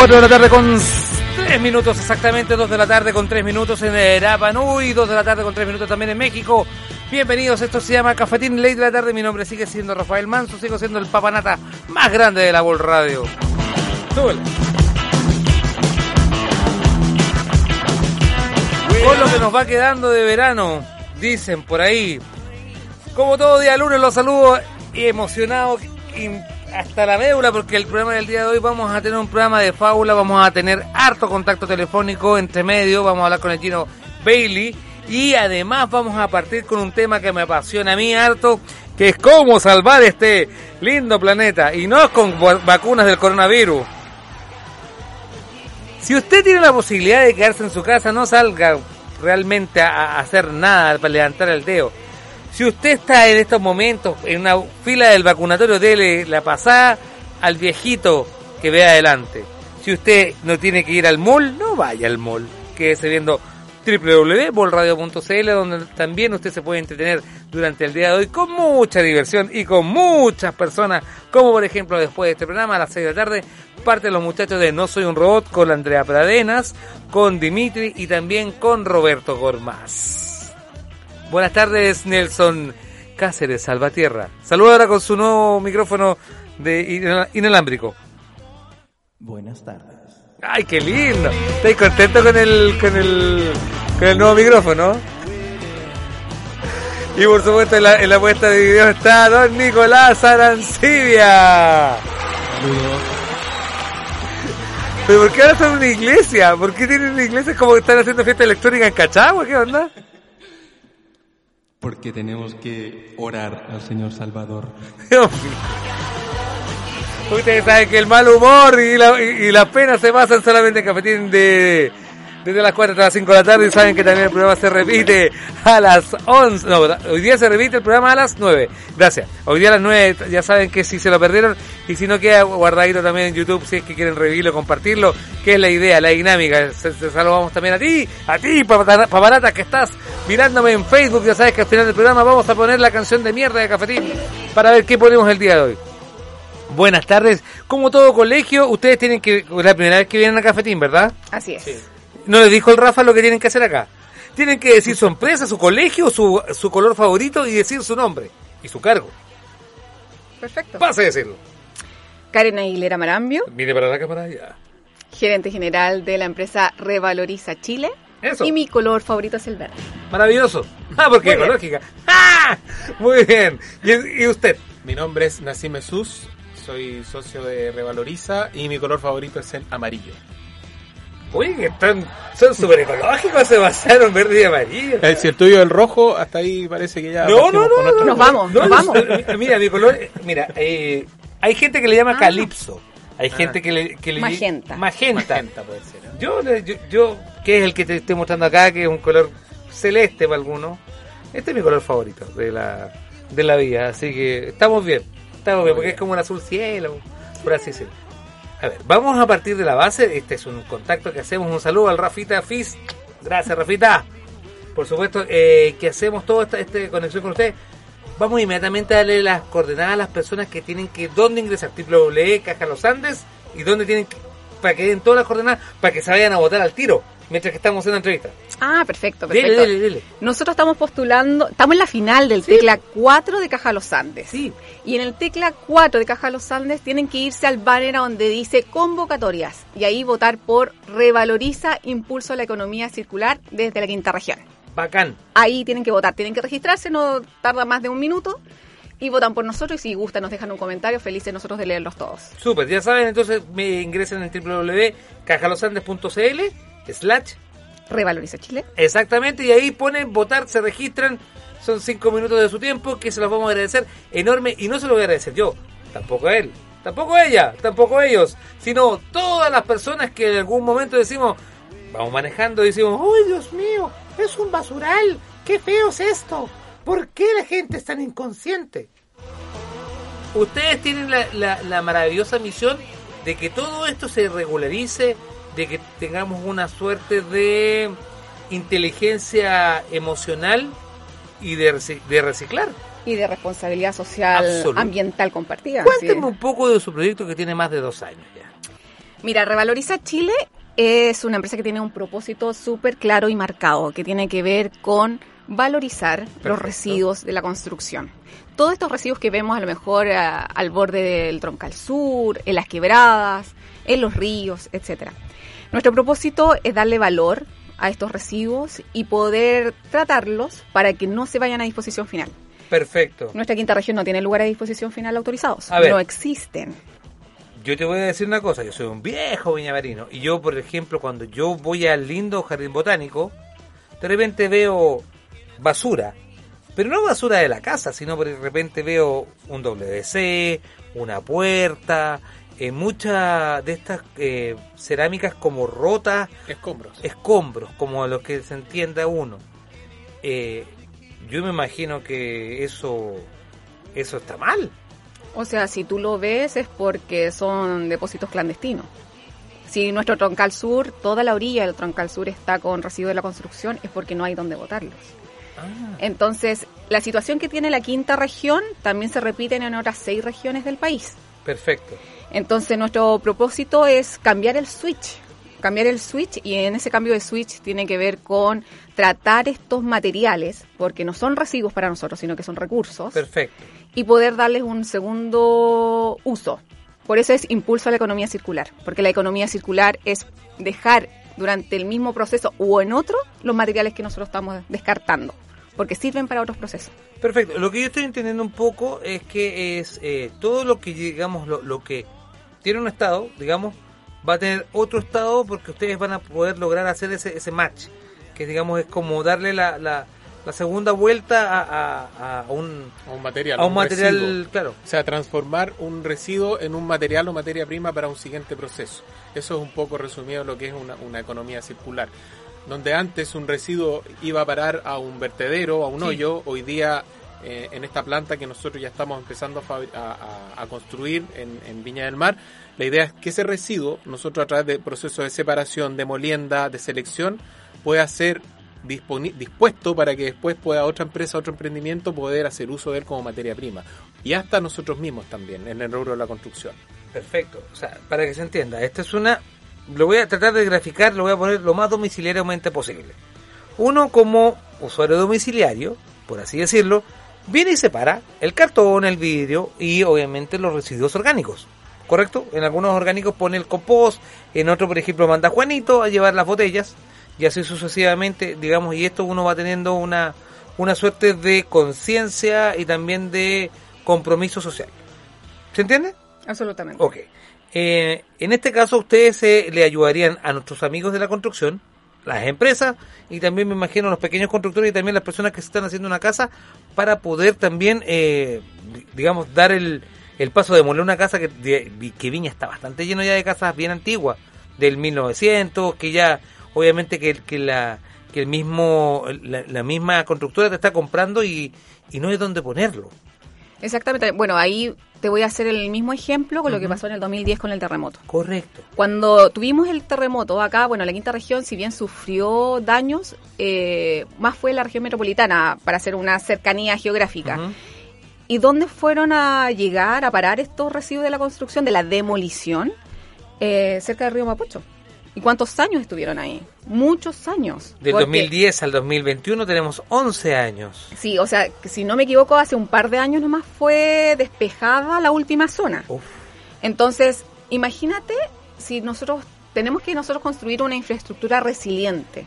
4 de la tarde con 3 minutos exactamente, 2 de la tarde con 3 minutos en Rapanui, 2 de la tarde con 3 minutos también en México. Bienvenidos, esto se llama Cafetín Ley de la tarde, mi nombre sigue siendo Rafael Manso, sigo siendo el papanata más grande de la Vol Radio. Súbele. Con lo que nos va quedando de verano, dicen por ahí. Como todo día lunes los saludo emocionado hasta la médula porque el programa del día de hoy vamos a tener un programa de fábula, vamos a tener harto contacto telefónico entre medio, vamos a hablar con el chino Bailey y además vamos a partir con un tema que me apasiona a mí harto, que es cómo salvar este lindo planeta y no con vacunas del coronavirus. Si usted tiene la posibilidad de quedarse en su casa, no salga realmente a, hacer nada para levantar el dedo. Si usted está en estos momentos en una fila del vacunatorio, dele la pasada al viejito que ve adelante. Si usted no tiene que ir al mall, no vaya al mall. Quédese viendo www.bolradio.cl donde también usted se puede entretener durante el día de hoy con mucha diversión y con muchas personas, como por ejemplo después de este programa a las 6 de la tarde, parte de los muchachos de No Soy un Robot con Andrea Pradenas, con Dimitri y también con Roberto Gormaz. Buenas tardes Nelson Cáceres, Salvatierra. Saluda ahora con su nuevo micrófono de inalámbrico. Buenas tardes. ¡Ay, qué lindo! ¿Estáis contento con el, con el, con el nuevo micrófono? Y por supuesto en la, en la puesta de video está Don Nicolás Arancibia. ¿Pero por qué ahora son una iglesia? ¿Por qué tienen una iglesia como que están haciendo fiesta electrónica en Cachagua? ¿Qué onda? Porque tenemos que orar al Señor Salvador. Ustedes saben que el mal humor y la, y, pena se basan solamente en cafetín de desde las 4 hasta las 5 de la tarde y saben que también el programa se repite a las 11. No, hoy día se repite el programa a las 9. Gracias. Hoy día a las 9 ya saben que si se lo perdieron y si no queda guardadito también en YouTube si es que quieren revivirlo, compartirlo, que es la idea, la dinámica. Se, saludamos también a ti, a ti, paparata, que estás mirándome en Facebook. Ya sabes que al final del programa vamos a poner la canción de mierda de cafetín para ver qué ponemos el día de hoy. Buenas tardes. Como todo colegio, ustedes tienen que. la primera vez que vienen a Cafetín, ¿verdad? Así es. ¿No les dijo el Rafa lo que tienen que hacer acá? Tienen que decir su empresa, su colegio, su, su color favorito y decir su nombre y su cargo. Perfecto. Pase a decirlo. Karen Aguilera Marambio. Mire para la cámara ya. Gerente general de la empresa Revaloriza Chile. Eso. Y mi color favorito es el verde. Maravilloso. Ah, porque ecológica. ¡Ah! Muy bien. ¿Y, ¿Y, usted? Mi nombre es Nassim Jesús, soy socio de Revaloriza y mi color favorito es el amarillo. Uy, que están, son súper ecológicos, se basaron verde y amarillo. Eh, si el tuyo es el rojo, hasta ahí parece que ya. No, no, no, nos vamos, nos vamos. Mira, mi color, mira, eh, hay gente que le llama ah. calipso. Hay ah. gente que le, que le magenta. magenta. Magenta puede ser. ¿eh? Yo, yo, yo, que es el que te estoy mostrando acá, que es un color celeste para algunos. Este es mi color favorito de la, de la vida, así que estamos bien. Estamos bien, porque es como un azul cielo, por así decirlo. A ver, vamos a partir de la base. Este es un contacto que hacemos. Un saludo al Rafita Fizz. Gracias, Rafita. Por supuesto, eh, que hacemos toda esta, esta, conexión con usted. Vamos inmediatamente a darle las coordenadas a las personas que tienen que, dónde ingresar, www, Caja Los Andes, y dónde tienen que, para que den todas las coordenadas, para que se vayan a votar al tiro mientras que estamos en la entrevista. Ah, perfecto, perfecto. Nosotros estamos postulando, estamos en la final del Tecla 4 de Caja Los Andes. Sí. Y en el Tecla 4 de Caja Los Andes tienen que irse al banner donde dice convocatorias y ahí votar por Revaloriza Impulso a la Economía Circular desde la quinta región. Bacán. Ahí tienen que votar, tienen que registrarse, no tarda más de un minuto y votan por nosotros y si gustan nos dejan un comentario, felices nosotros de leerlos todos. Súper, ya saben, entonces me ingresen en www.cajalosandes.cl slash Revaloriza Chile. Exactamente, y ahí ponen votar, se registran, son cinco minutos de su tiempo que se los vamos a agradecer enorme y no se lo voy a agradecer yo, tampoco a él, tampoco a ella, tampoco a ellos, sino todas las personas que en algún momento decimos, vamos manejando y decimos, ¡ay Dios mío! Es un basural, qué feo es esto, ¿por qué la gente es tan inconsciente? Ustedes tienen la, la maravillosa misión de que todo esto se regularice, de que tengamos una suerte de inteligencia emocional y de, reciclar. Y de responsabilidad social ambiental compartida. Cuénteme un poco de su proyecto que tiene más de dos años ya. Mira, Revaloriza Chile es una empresa que tiene un propósito súper claro y marcado, que tiene que ver con valorizar los residuos de la construcción. Todos estos residuos que vemos a lo mejor eh, al borde del troncal sur, en las quebradas, en los ríos, etcétera. Nuestro propósito es darle valor a estos residuos y poder tratarlos para que no se vayan a disposición final. Perfecto. Nuestra quinta región no tiene lugares de disposición final autorizados. A ver. No existen. Yo te voy a decir una cosa, yo soy un viejo viñamarino y yo, por ejemplo, cuando yo voy al lindo jardín botánico, de repente veo basura, pero no basura de la casa, sino de repente veo un WC, una puerta, eh, muchas de estas eh, cerámicas como rotas, Escombros. escombros, como a los que se entienda uno. Eh, yo me imagino que eso, eso está mal. O sea, si tú lo ves es porque son depósitos clandestinos. Si nuestro troncal sur, toda la orilla del troncal sur está con residuos de la construcción, es porque no hay donde botarlos. Entonces, la situación que tiene la quinta región también se repite en otras seis regiones del país. Perfecto. Entonces, nuestro propósito es cambiar el switch. Cambiar el switch y en ese cambio de switch tiene que ver con tratar estos materiales, porque no son residuos para nosotros, sino que son recursos, Perfecto. y poder darles un segundo uso. Por eso es impulso a la economía circular, porque la economía circular es dejar durante el mismo proceso o en otro los materiales que nosotros estamos descartando, porque sirven para otros procesos. Perfecto. Lo que yo estoy entendiendo un poco es que es eh, todo lo que, digamos, lo, lo que tiene un estado, digamos, va a tener otro estado porque ustedes van a poder lograr hacer ese, ese match, que digamos es como darle la, la, la segunda vuelta a, a- a un, A un material. a un material, residuo. claro. O sea, transformar un residuo en un material o materia prima para un siguiente proceso. Eso es un poco resumido lo que es una, una economía circular. Donde antes un residuo iba a parar a un vertedero, a un Sí. hoyo, hoy día eh, en esta planta que nosotros ya estamos empezando a, a- a- construir en, en Viña del Mar, la idea es que ese residuo, nosotros a través de procesos de separación, de molienda, de selección, pueda ser dispuesto para que después pueda otra empresa, otro emprendimiento poder hacer uso de él como materia prima. Y hasta nosotros mismos también, en el rubro de la construcción. Perfecto. O sea, para que se entienda, esta es una. Lo voy a tratar de graficar, lo voy a poner lo más domiciliariamente posible. Uno, como usuario domiciliario, por así decirlo, viene y separa el cartón, el vidrio y obviamente los residuos orgánicos. ¿Correcto? En algunos orgánicos pone el compost, en otro, por ejemplo, manda a Juanito a llevar las botellas y así sucesivamente, digamos, y esto uno va teniendo una, una suerte de conciencia y también de compromiso social. ¿Se entiende? Absolutamente. Ok. Eh, en este caso, ustedes eh, le ayudarían a nuestros amigos de la construcción, las empresas y también me imagino los pequeños constructores y también las personas que se están haciendo una casa para poder también, eh, digamos, dar el, el paso de moler una casa que, de- que Viña está bastante lleno ya de casas bien antiguas, del 1900, que ya obviamente que, que la que el mismo la, la misma constructora te está comprando y, y no hay dónde ponerlo. Exactamente. Bueno, ahí te voy a hacer el mismo ejemplo con lo que pasó en el 2010 con el terremoto. Correcto. Cuando tuvimos el terremoto acá, bueno, la quinta región, si bien sufrió daños, eh, más fue la región metropolitana para hacer una cercanía geográfica. ¿Y dónde fueron a llegar a parar estos residuos de la construcción, de la demolición? Eh, cerca del río Mapocho. ¿Y cuántos años estuvieron ahí? Muchos años. Del Porque- 2010 al 2021 tenemos 11 años. Sí, o sea, si no me equivoco, hace un par de años nomás fue despejada la última zona. Uf. Entonces, imagínate si nosotros tenemos que nosotros construir una infraestructura resiliente.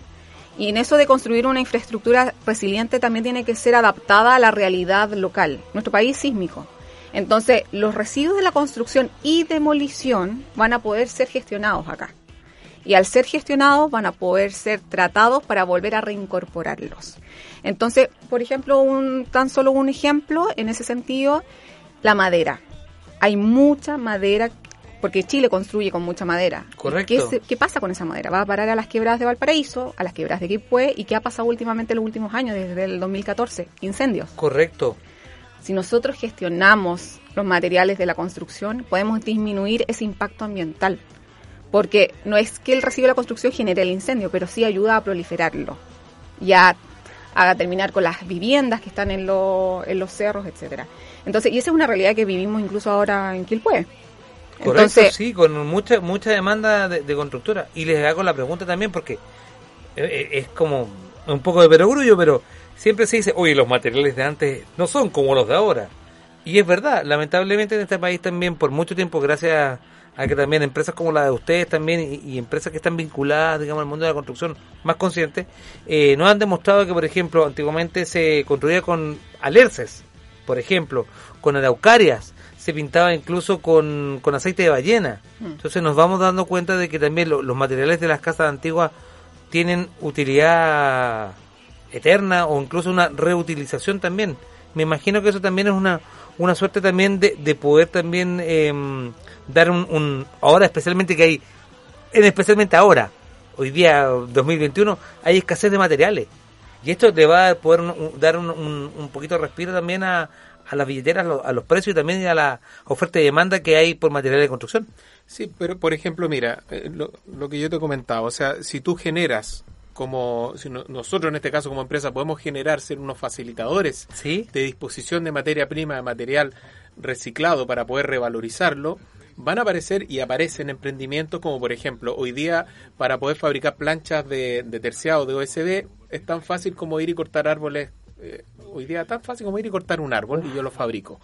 Y en eso de construir una infraestructura resiliente también tiene que ser adaptada a la realidad local. Nuestro país es sísmico. Entonces, los residuos de la construcción y demolición van a poder ser gestionados acá. Y al ser gestionados van a poder ser tratados para volver a reincorporarlos. Entonces, por ejemplo, un, tan solo un ejemplo en ese sentido, la madera. Hay mucha madera, porque Chile construye con mucha madera. ¿Y Correcto. ¿Qué, pasa con esa madera? Va a parar a las quebradas de Valparaíso, a las quebradas de Quipue, y qué ha pasado últimamente en los últimos años, desde el 2014, incendios. Correcto. Si nosotros gestionamos los materiales de la construcción, podemos disminuir ese impacto ambiental. Porque no es que el residuo de la construcción genere el incendio, pero sí ayuda a proliferarlo. Y a, a terminar con las viviendas que están en, lo- en los cerros, etcétera. Entonces, y esa es una realidad que vivimos incluso ahora en Quilpué. Correcto, Entonces, sí, con mucha mucha demanda de, de constructora. Y les hago la pregunta también porque eh, eh, es como un poco de perogrullo, pero siempre se dice, oye, los materiales de antes no son como los de ahora. Y es verdad, lamentablemente en este país también por mucho tiempo, gracias a que también empresas como la de ustedes también y, y empresas que están vinculadas, digamos, al mundo de la construcción más conscientes, eh, nos han demostrado que, por ejemplo, antiguamente se construía con alerces, por ejemplo, con araucarias, se pintaba incluso con, con aceite de ballena. Mm. Entonces nos vamos dando cuenta de que también lo- los materiales de las casas antiguas tienen utilidad eterna o incluso una reutilización también. Me imagino que eso también es una, una suerte también de, de poder también em, dar un, un- ahora especialmente que hay, en especialmente ahora, hoy día 2021, hay escasez de materiales. Y esto le va a poder un- dar un, un- un poquito de respiro también a, a las billeteras, a los, a los precios y también a la oferta y demanda que hay por materiales de construcción. Sí, pero por ejemplo, mira, eh, lo, lo que yo te comentaba, o sea, si tú generas como, si no- nosotros en este caso como empresa podemos generar ser unos facilitadores ¿Sí? de disposición de materia prima, de material reciclado para poder revalorizarlo, van a aparecer y aparecen emprendimientos como por ejemplo hoy día para poder fabricar planchas de, de terciado de OSB es tan fácil como ir y cortar árboles. eh, hoy día tan fácil como ir y cortar un árbol y yo lo fabrico.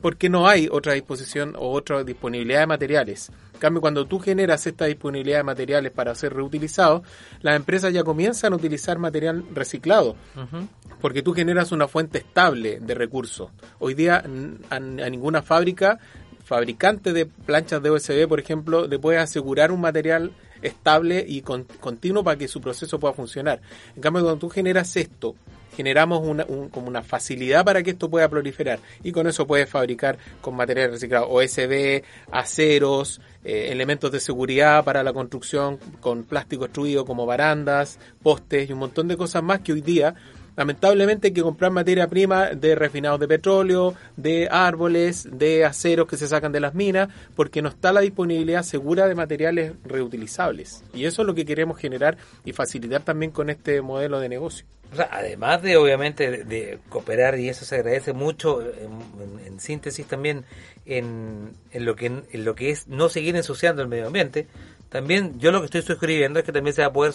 Porque no hay otra disposición o otra disponibilidad de materiales. En cambio, cuando tú generas esta disponibilidad de materiales para ser reutilizados, las empresas ya comienzan a utilizar material reciclado porque tú generas una fuente estable de recursos. Hoy día a ninguna fábrica, fabricante de planchas de OSB, por ejemplo, le puede asegurar un material estable y con- continuo para que su proceso pueda funcionar. En cambio, cuando tú generas esto, generamos una, un- como una facilidad para que esto pueda proliferar y con eso puedes fabricar con material reciclado OSB, aceros, eh, elementos de seguridad para la construcción con plástico extruido como barandas, postes y un montón de cosas más que hoy día lamentablemente hay que comprar materia prima de refinados de petróleo, de árboles, de aceros que se sacan de las minas, porque no está la disponibilidad segura de materiales reutilizables. Y eso es lo que queremos generar y facilitar también con este modelo de negocio. O sea, además de obviamente de, cooperar y eso se agradece mucho en, síntesis también en, en lo que en lo que es no seguir ensuciando el medio ambiente también yo lo que estoy suscribiendo es que también se va a poder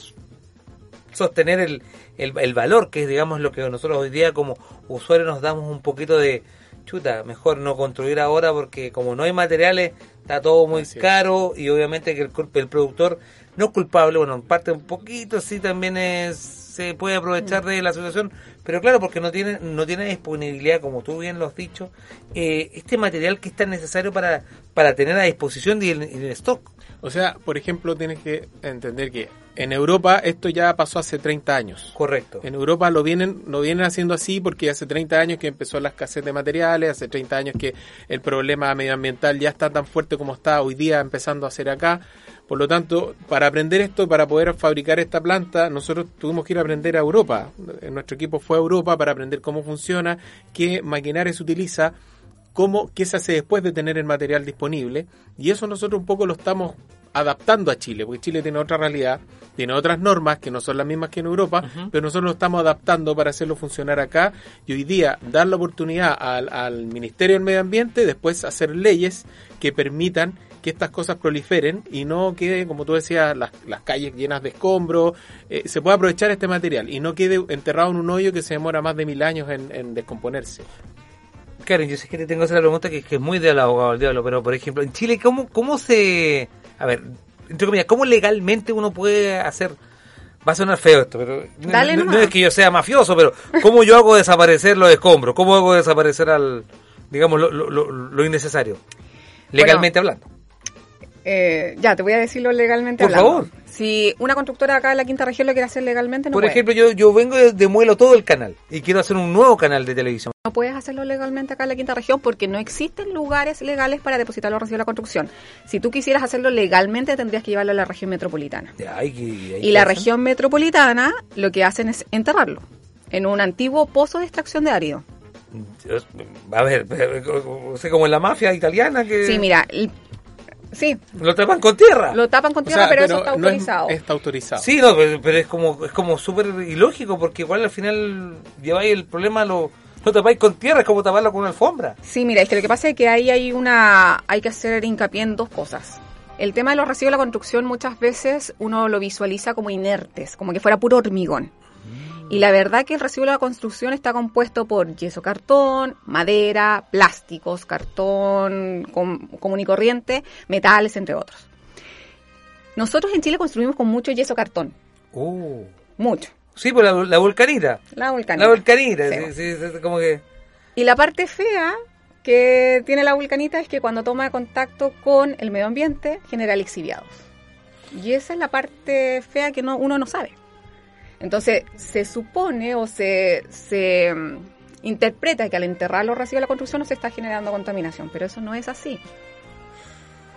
sostener el, el, el valor que es digamos lo que nosotros hoy día como usuarios nos damos un poquito de chuta mejor no construir ahora porque como no hay materiales está todo muy Así es. caro y obviamente que el, el productor no es culpable bueno en parte un poquito sí también es se puede aprovechar de la situación pero claro porque no tiene no tiene disponibilidad como tú bien lo has dicho eh, este material que es tan necesario para para tener a disposición en, y en stock O sea, por ejemplo, tienes que entender que en Europa esto ya pasó hace 30 años. correcto En Europa lo vienen, lo vienen haciendo así porque hace 30 años que empezó la escasez de materiales, hace 30 años que el problema medioambiental ya está tan fuerte como está hoy día empezando a ser acá. Por lo tanto, para aprender esto, para poder fabricar esta planta, nosotros tuvimos que ir a aprender a Europa. Eh, Nuestro equipo fue a Europa para aprender cómo funciona, qué maquinaria se utiliza, cómo, qué se hace después de tener el material disponible. Y eso nosotros un poco lo estamos adaptando a Chile, porque Chile tiene otra realidad, tiene otras normas que no son las mismas que en Europa, pero nosotros lo estamos adaptando para hacerlo funcionar acá y hoy día dar la oportunidad al, al Ministerio del Medio Ambiente después hacer leyes que permitan que estas cosas proliferen y no quede, como tú decías, las, las calles llenas de escombros, eh, se puede aprovechar este material y no quede enterrado en un hoyo que se demora más de mil años en, en descomponerse. Karen, yo sé que te tengo esa pregunta que, que es muy del abogado del diablo, pero por ejemplo, en Chile, ¿cómo, cómo se... A ver, entre comillas, ¿cómo legalmente uno puede hacer... Va a sonar feo esto, pero no- Dale no, no nomás. es que yo sea mafioso, pero ¿cómo yo hago desaparecer los escombros? ¿Cómo hago desaparecer al, digamos, lo, lo, lo- lo innecesario? Legalmente hablando. Eh, ya, te voy a decirlo legalmente Por hablando. favor. Si una constructora acá en la quinta región lo quiere hacer legalmente, no Por puede. ejemplo, yo, yo vengo de, de Muelo todo el canal y quiero hacer un nuevo canal de televisión. No puedes hacerlo legalmente acá en la quinta región porque no existen lugares legales para depositar los residuos de la construcción. Si tú quisieras hacerlo legalmente, tendrías que llevarlo a la región metropolitana. Ya, hay que- hay Y la región metropolitana lo que hacen es enterrarlo en un antiguo pozo de extracción de árido. A ver, o sea, como en la mafia italiana que Sí, mira, el- sí, lo tapan con tierra. lo tapan con O tierra, sea, pero, eso está no es- autorizado. está autorizado. Sí, no, pero, pero es como es como súper ilógico porque igual al final lleváis el problema lo- lo tapáis con tierra, es como taparlo con una alfombra. Sí, mira, es que lo que pasa es que ahí hay una, hay que hacer hincapié en dos cosas. El tema de los residuos de la construcción muchas veces uno lo visualiza como inertes, como que fuera puro hormigón. Y la verdad que el residuo de la construcción está compuesto por yeso cartón, madera, plásticos, cartón com- común y corriente, metales, entre otros. Nosotros en Chile construimos con mucho yeso cartón, Uh. mucho. Sí, pues la, la vulcanita. La vulcanita. La vulcanita, Sí. sí, sí, sí, como que... Y la parte fea que tiene la vulcanita es que cuando toma contacto con el medio ambiente genera lixiviados. Y esa es la parte fea que no, uno no sabe. Entonces se supone o se, se mm, interpreta que al enterrar los residuos de la construcción no se está generando contaminación, pero eso no es así.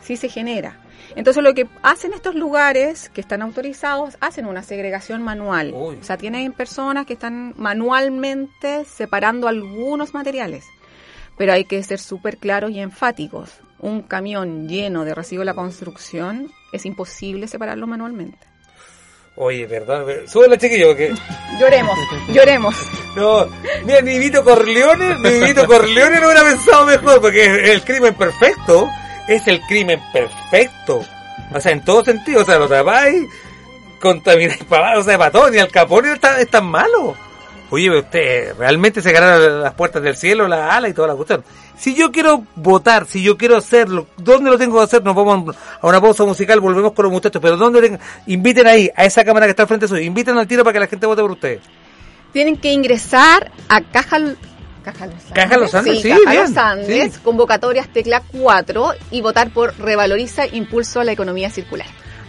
Sí se genera. Entonces lo que hacen estos lugares que están autorizados, hacen una segregación manual. Uy. O sea, tienen personas que están manualmente separando algunos materiales. Pero hay que ser súper claros y enfáticos. Un camión lleno de residuos de la construcción es imposible separarlo manualmente. Oye, perdón, pero- súbelo chiquillo, que... Lloremos, lloremos. No, mira, ni Vito Corleone, ni Vito Corleone lo hubiera pensado mejor, porque el crimen perfecto es el crimen perfecto. O sea, en todo sentido, o sea, lo tapáis, contamináis para o sea, para todo, ni el capone es tan, es tan malo. Oye, usted realmente se ganaron las puertas del cielo, la ala y toda la cuestión. Si yo quiero votar, si yo quiero hacerlo, ¿dónde lo tengo que hacer? Nos vamos a una pausa musical, volvemos con los muchachos, pero ¿dónde? tengo- Inviten ahí, a esa cámara que está al frente suyo, inviten al tiro para que la gente vote por ustedes. Tienen que ingresar a Caja, Caja Los Andes. Caja Los Andes, sí, Caja bien, Los Andes, sí. convocatorias tecla 4 y votar por Revaloriza Impulso a la Economía Circular.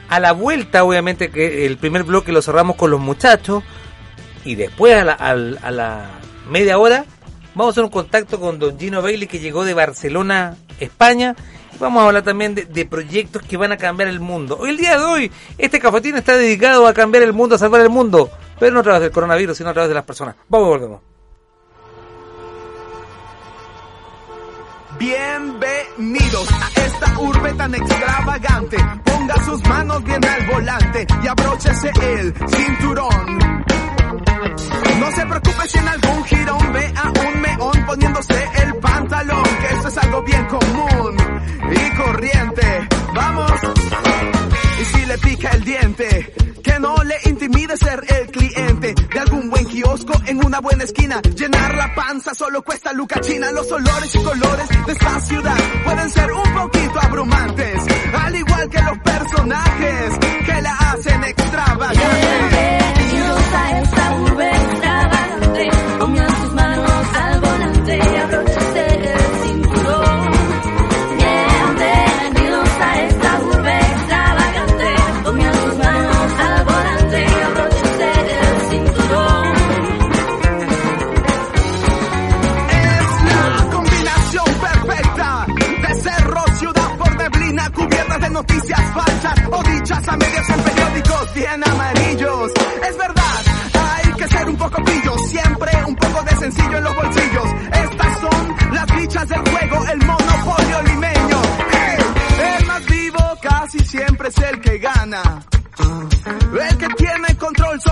A la vuelta, obviamente, que el primer bloque lo cerramos con los muchachos. Y después, a la, a la media hora, vamos a hacer un contacto con don Gino Bailey, que llegó de Barcelona, España. Vamos a hablar también de, proyectos que van a cambiar el mundo. Hoy, el día de hoy, este cafetín está dedicado a cambiar el mundo, a salvar el mundo. Pero no a través del coronavirus, sino a través de las personas. Vamos volvemos. Bienvenidos a esta urbe tan extravagante. Ponga sus manos bien al volante y abróchese el cinturón. No se preocupe si en algún girón ve a un meón poniéndose el pantalón, que esto es algo bien común y corriente. Vamos. Y si le pica el diente, que no le intimide ser el cliente kiosco en una buena esquina. Llenar la panza solo cuesta luca china. Los olores y colores de esta ciudad pueden ser un poquito abrumantes, al igual que los personajes que la hacen extravagante. Esta urbe extravagante. A medias en periódicos bien amarillos. Es verdad, hay que ser un poco pillo, siempre un poco de sencillo en los bolsillos. Estas son las fichas del juego, el monopolio limeño. ¡Ey! El más vivo casi siempre es el que gana. Control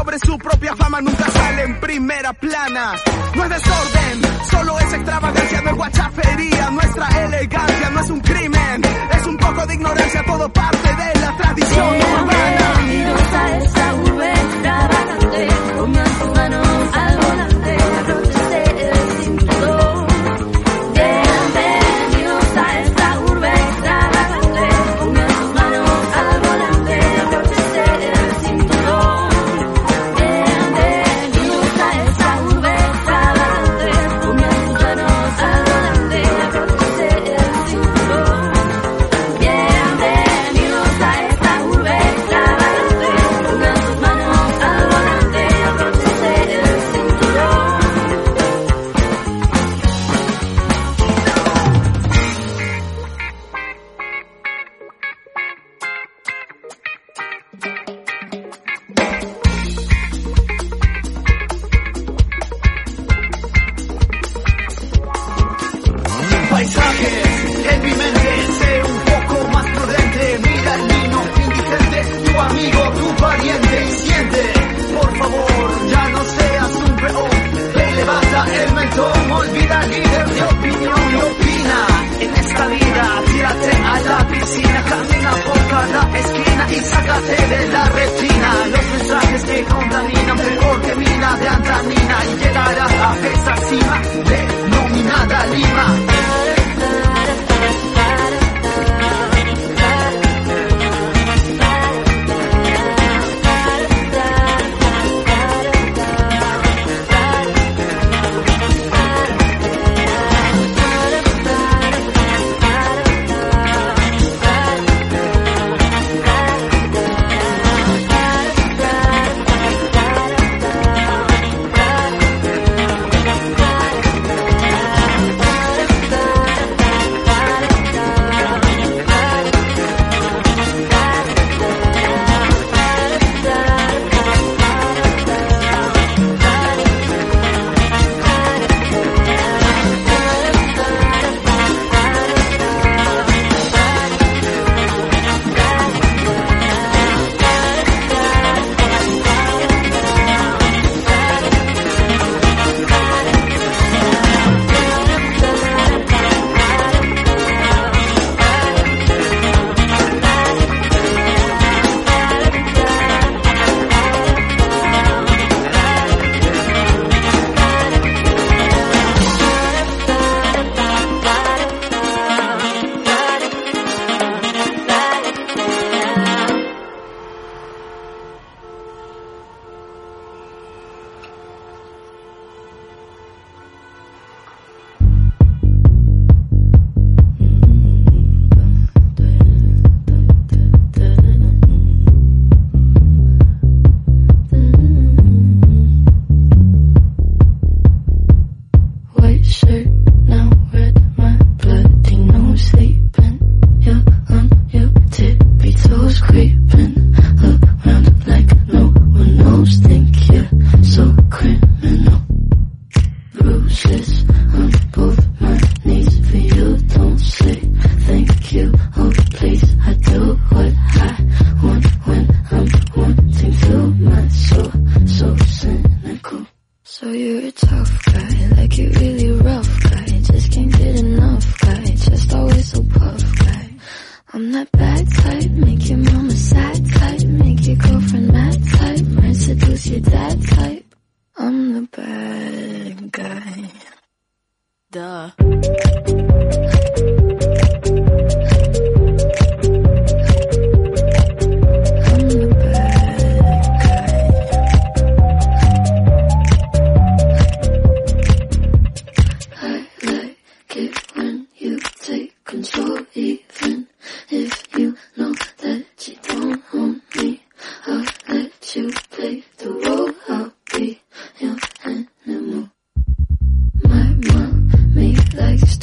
sobre su propia fama nunca sale en primera plana. No es desorden, solo es extravagancia, no es guachafería. Nuestra elegancia no es un crimen, es un poco de ignorancia, todo parte de la tradición urbana. Bienvenidos a esta urbe extravagante. Pongan sus manos al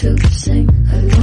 to sing along.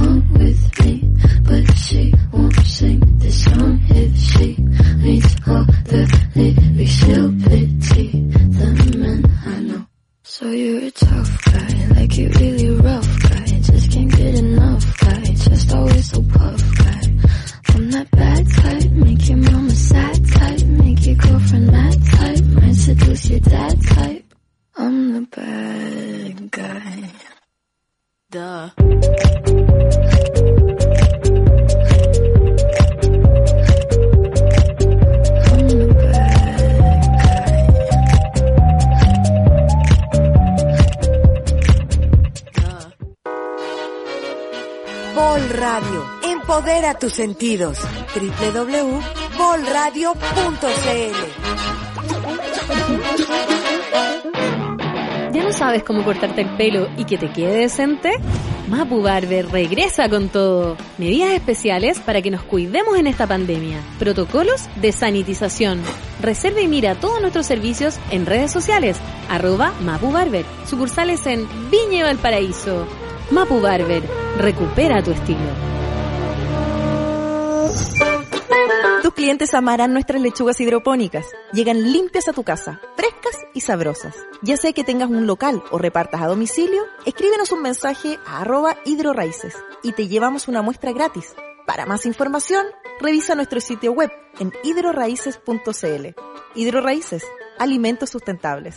Tus sentidos. www.bolradio.cl ¿Ya no sabes cómo cortarte el pelo y que te quede decente? Mapu Barber regresa con todo. Medidas especiales para que nos cuidemos en esta pandemia. Protocolos de sanitización. Reserva y mira todos nuestros servicios en redes sociales. Arroba Mapu Barber. Sucursales en Viña Valparaíso. Mapu Barber. Recupera tu estilo. Tus clientes amarán nuestras lechugas hidropónicas. Llegan limpias a tu casa, frescas y sabrosas. Ya sea que tengas un local o repartas a domicilio, escríbenos un mensaje a arroba hidroraíces y te llevamos una muestra gratis. Para más información, revisa nuestro sitio web en hidroraíces.cl. Hidroraíces, alimentos sustentables.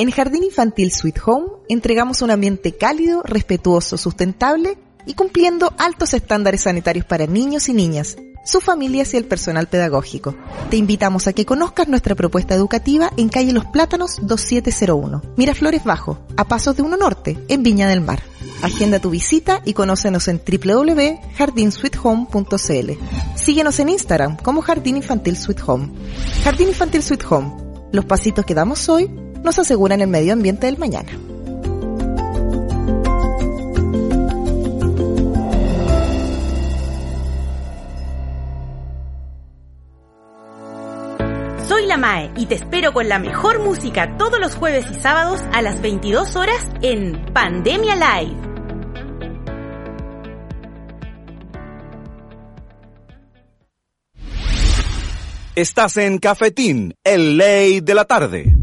En Jardín Infantil Sweet Home entregamos un ambiente cálido, respetuoso, sustentable y cumpliendo altos estándares sanitarios para niños y niñas, sus familias y el personal pedagógico. Te invitamos a que conozcas nuestra propuesta educativa en calle Los Plátanos 2701, Miraflores Bajo, a pasos de Uno Norte, en Viña del Mar. Agenda tu visita y conócenos en www.jardinsweethome.cl. Síguenos en Instagram como Jardín Infantil Sweet Home. Jardín Infantil Sweet Home. Los pasitos que damos hoy nos aseguran el medio ambiente del mañana. Soy la Mae y te espero con la mejor música todos los jueves y sábados a las 22 horas en Pandemia Live. Estás en Cafetín, el ley de la tarde.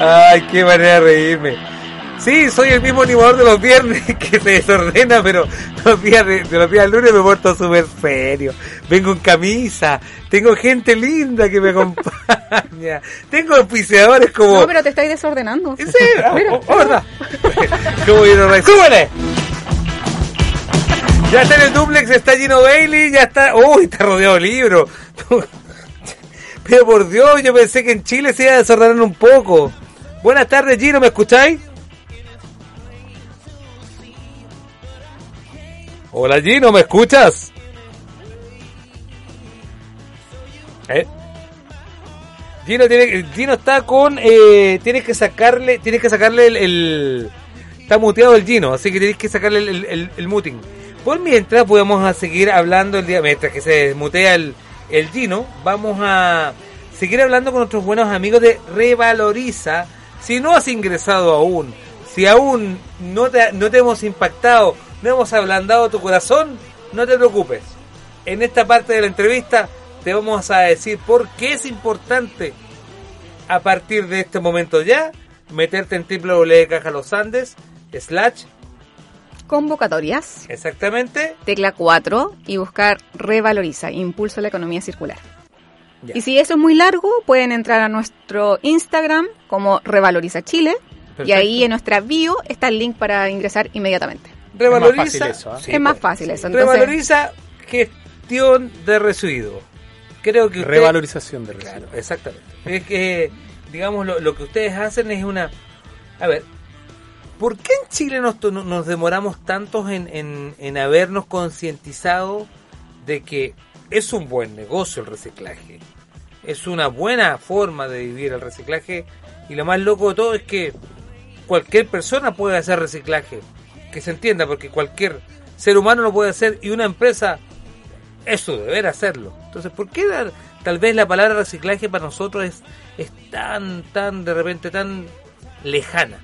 Ay, qué manera de reírme. Sí, soy el mismo animador de los viernes que se desordena, pero los días de, de los días del lunes me porto súper serio. Vengo en camisa, tengo gente linda que me acompaña, tengo auspiciadores como... No, pero te estáis desordenando. ¿En serio? Mira. Oh, oh, ¿verdad? ¿Cómo Ray? ¡Súbele! Ya está en el duplex, está Gino Bailey, ya está... ¡Uy, está rodeado de libros! Pero por Dios, yo pensé que en Chile se iba a desordenar un poco. Buenas tardes, Gino, ¿me escucháis? Hola, Gino, ¿me escuchas? ¿Eh? Gino, tiene, Gino está con... Eh, tienes que sacarle... Tienes que sacarle el... está muteado el Gino, así que tienes que sacarle el, el, muting. Por mientras podemos seguir hablando el día... Mientras que se desmutea el, el Gino, vamos a seguir hablando con nuestros buenos amigos de Revaloriza. Si no has ingresado aún, si aún no te, no te hemos impactado, no hemos ablandado tu corazón, no te preocupes. En esta parte de la entrevista te vamos a decir por qué es importante a partir de este momento ya meterte en www.cajalosandes slash Convocatorias, exactamente tecla 4 y buscar Revaloriza, Impulso a la Economía Circular. Ya. Y si eso es muy largo, pueden entrar a nuestro Instagram como Revaloriza Chile y ahí en nuestra bio está el link para ingresar inmediatamente. revaloriza fácil eso, ¿eh? Sí, es más fácil eso. Entonces, revaloriza gestión de residuos creo que usted- Revalorización de residuos. Claro, exactamente. Es que, digamos, lo, lo que ustedes hacen es una... A ver, ¿por qué en Chile nos, to- nos demoramos tantos en, en, en habernos concientizado de que es un buen negocio el reciclaje? Es una buena forma de vivir el reciclaje y lo más loco de todo es que cualquier persona puede hacer reciclaje. Que se entienda, porque cualquier ser humano lo puede hacer y una empresa es su deber hacerlo. Entonces, ¿por qué dar- tal vez la palabra reciclaje para nosotros es, es tan, tan, de repente, tan lejana?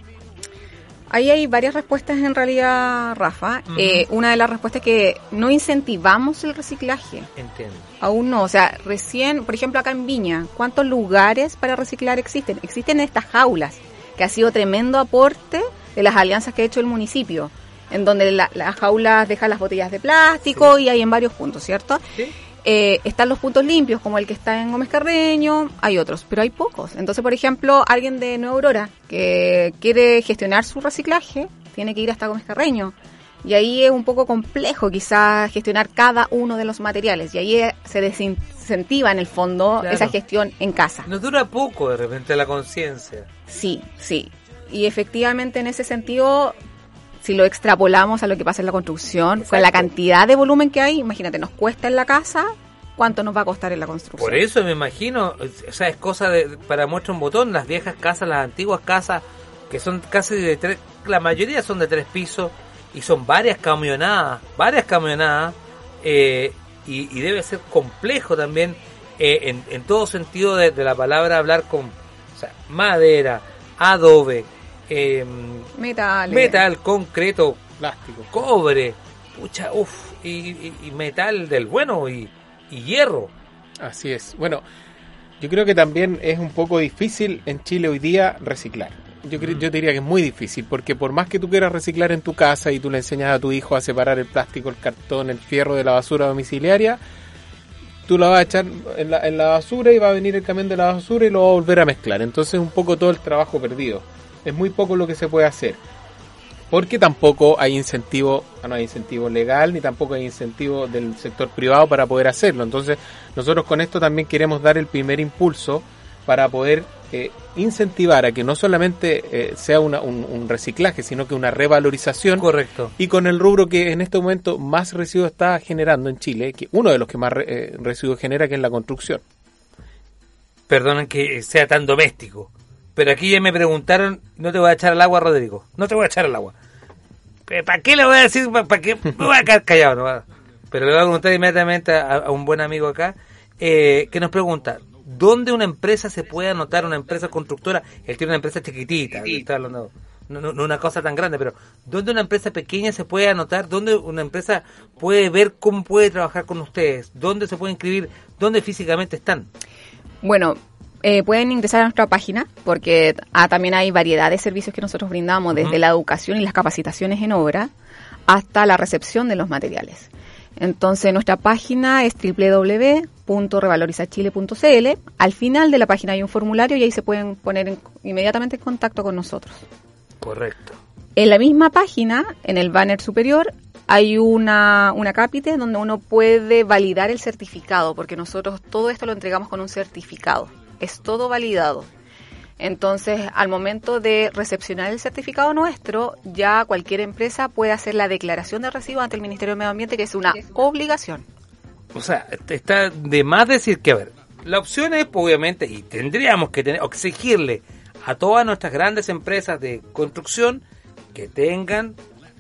Ahí hay varias respuestas en realidad, Rafa. Eh, una de las respuestas es que no incentivamos el reciclaje. Entiendo. Aún no, o sea, recién, por ejemplo, acá en Viña, ¿cuántos lugares para reciclar existen? Existen estas jaulas, que ha sido tremendo aporte de las alianzas que ha hecho el municipio, en donde la- las jaulas dejan las botellas de plástico y hay en varios puntos, ¿cierto? Eh, están los puntos limpios, como el que está en Gómez Carreño, hay otros, pero hay pocos. Entonces, por ejemplo, alguien de Nueva Aurora que quiere gestionar su reciclaje, tiene que ir hasta Gómez Carreño. Y ahí es un poco complejo quizás gestionar cada uno de los materiales. Y ahí eh, se desincentiva en el fondo Claro. esa gestión en casa. Nos dura poco de repente la conciencia. Sí, sí. Y efectivamente en ese sentido, si lo extrapolamos a lo que pasa en la construcción, con la cantidad de volumen que hay, imagínate, nos cuesta en la casa, ¿cuánto nos va a costar en la construcción? Por eso me imagino, o sea, es cosa de, para muestra un botón, las viejas casas, las antiguas casas, que son casi de tres, la mayoría son de tres pisos, y son varias camionadas, varias camionadas, eh, y, y debe ser complejo también, eh, en, en todo sentido de, de la palabra, hablar con o sea, madera, adobe, eh, Metal. metal, concreto, plástico, cobre, pucha, uff, y, y- y metal del bueno, y, y hierro. Así es. Bueno, yo creo que también es un poco difícil en Chile hoy día reciclar. Yo, cre- yo diría que es muy difícil, porque por más que tú quieras reciclar en tu casa y tú le enseñas a tu hijo a separar el plástico, el cartón, el fierro de la basura domiciliaria, tú la vas a echar en la, en la basura y va a venir el camión de la basura y lo va a volver a mezclar. Entonces es un poco todo el trabajo perdido. Es muy poco lo que se puede hacer. Porque tampoco hay incentivo, ah, no hay incentivo legal ni tampoco hay incentivo del sector privado para poder hacerlo. Entonces, nosotros con esto también queremos dar el primer impulso para poder eh, incentivar a que no solamente eh, sea una- un, un reciclaje, sino que una revalorización. Correcto. Y con el rubro que en este momento más residuos está generando en Chile, que uno de los que más eh, residuos genera, que es la construcción. Perdonen que sea tan doméstico, pero aquí ya me preguntaron, no te voy a echar al agua, Rodrigo, no te voy a echar al agua. ¿Para qué le voy a decir? ¿Para qué? Me voy a quedar callado. no. Pero le voy a preguntar inmediatamente a, a un buen amigo acá, eh, que nos pregunta, ¿dónde una empresa se puede anotar, una empresa constructora? Él tiene una empresa chiquitita, está hablando, no, no- no una cosa tan grande, pero ¿dónde una empresa pequeña se puede anotar? ¿Dónde una empresa puede ver cómo puede trabajar con ustedes? ¿Dónde se puede inscribir? ¿Dónde físicamente están? Bueno, eh, pueden ingresar a nuestra página porque ah, también hay variedad de servicios que nosotros brindamos, desde la educación y las capacitaciones en obra hasta la recepción de los materiales. Entonces, nuestra página es www.revalorizachile.cl. Al final de la página hay un formulario y ahí se pueden poner en- inmediatamente en contacto con nosotros. Correcto. En la misma página, en el banner superior, hay una, una cápite donde uno puede validar el certificado, porque nosotros todo esto lo entregamos con un certificado. Es todo validado. Entonces, al momento de recepcionar el certificado nuestro, ya cualquier empresa puede hacer la declaración de residuos ante el Ministerio de Medio Ambiente, que es una obligación. O sea, está de más decir que, a ver, la opción es, obviamente, y tendríamos que tener, exigirle a todas nuestras grandes empresas de construcción que tengan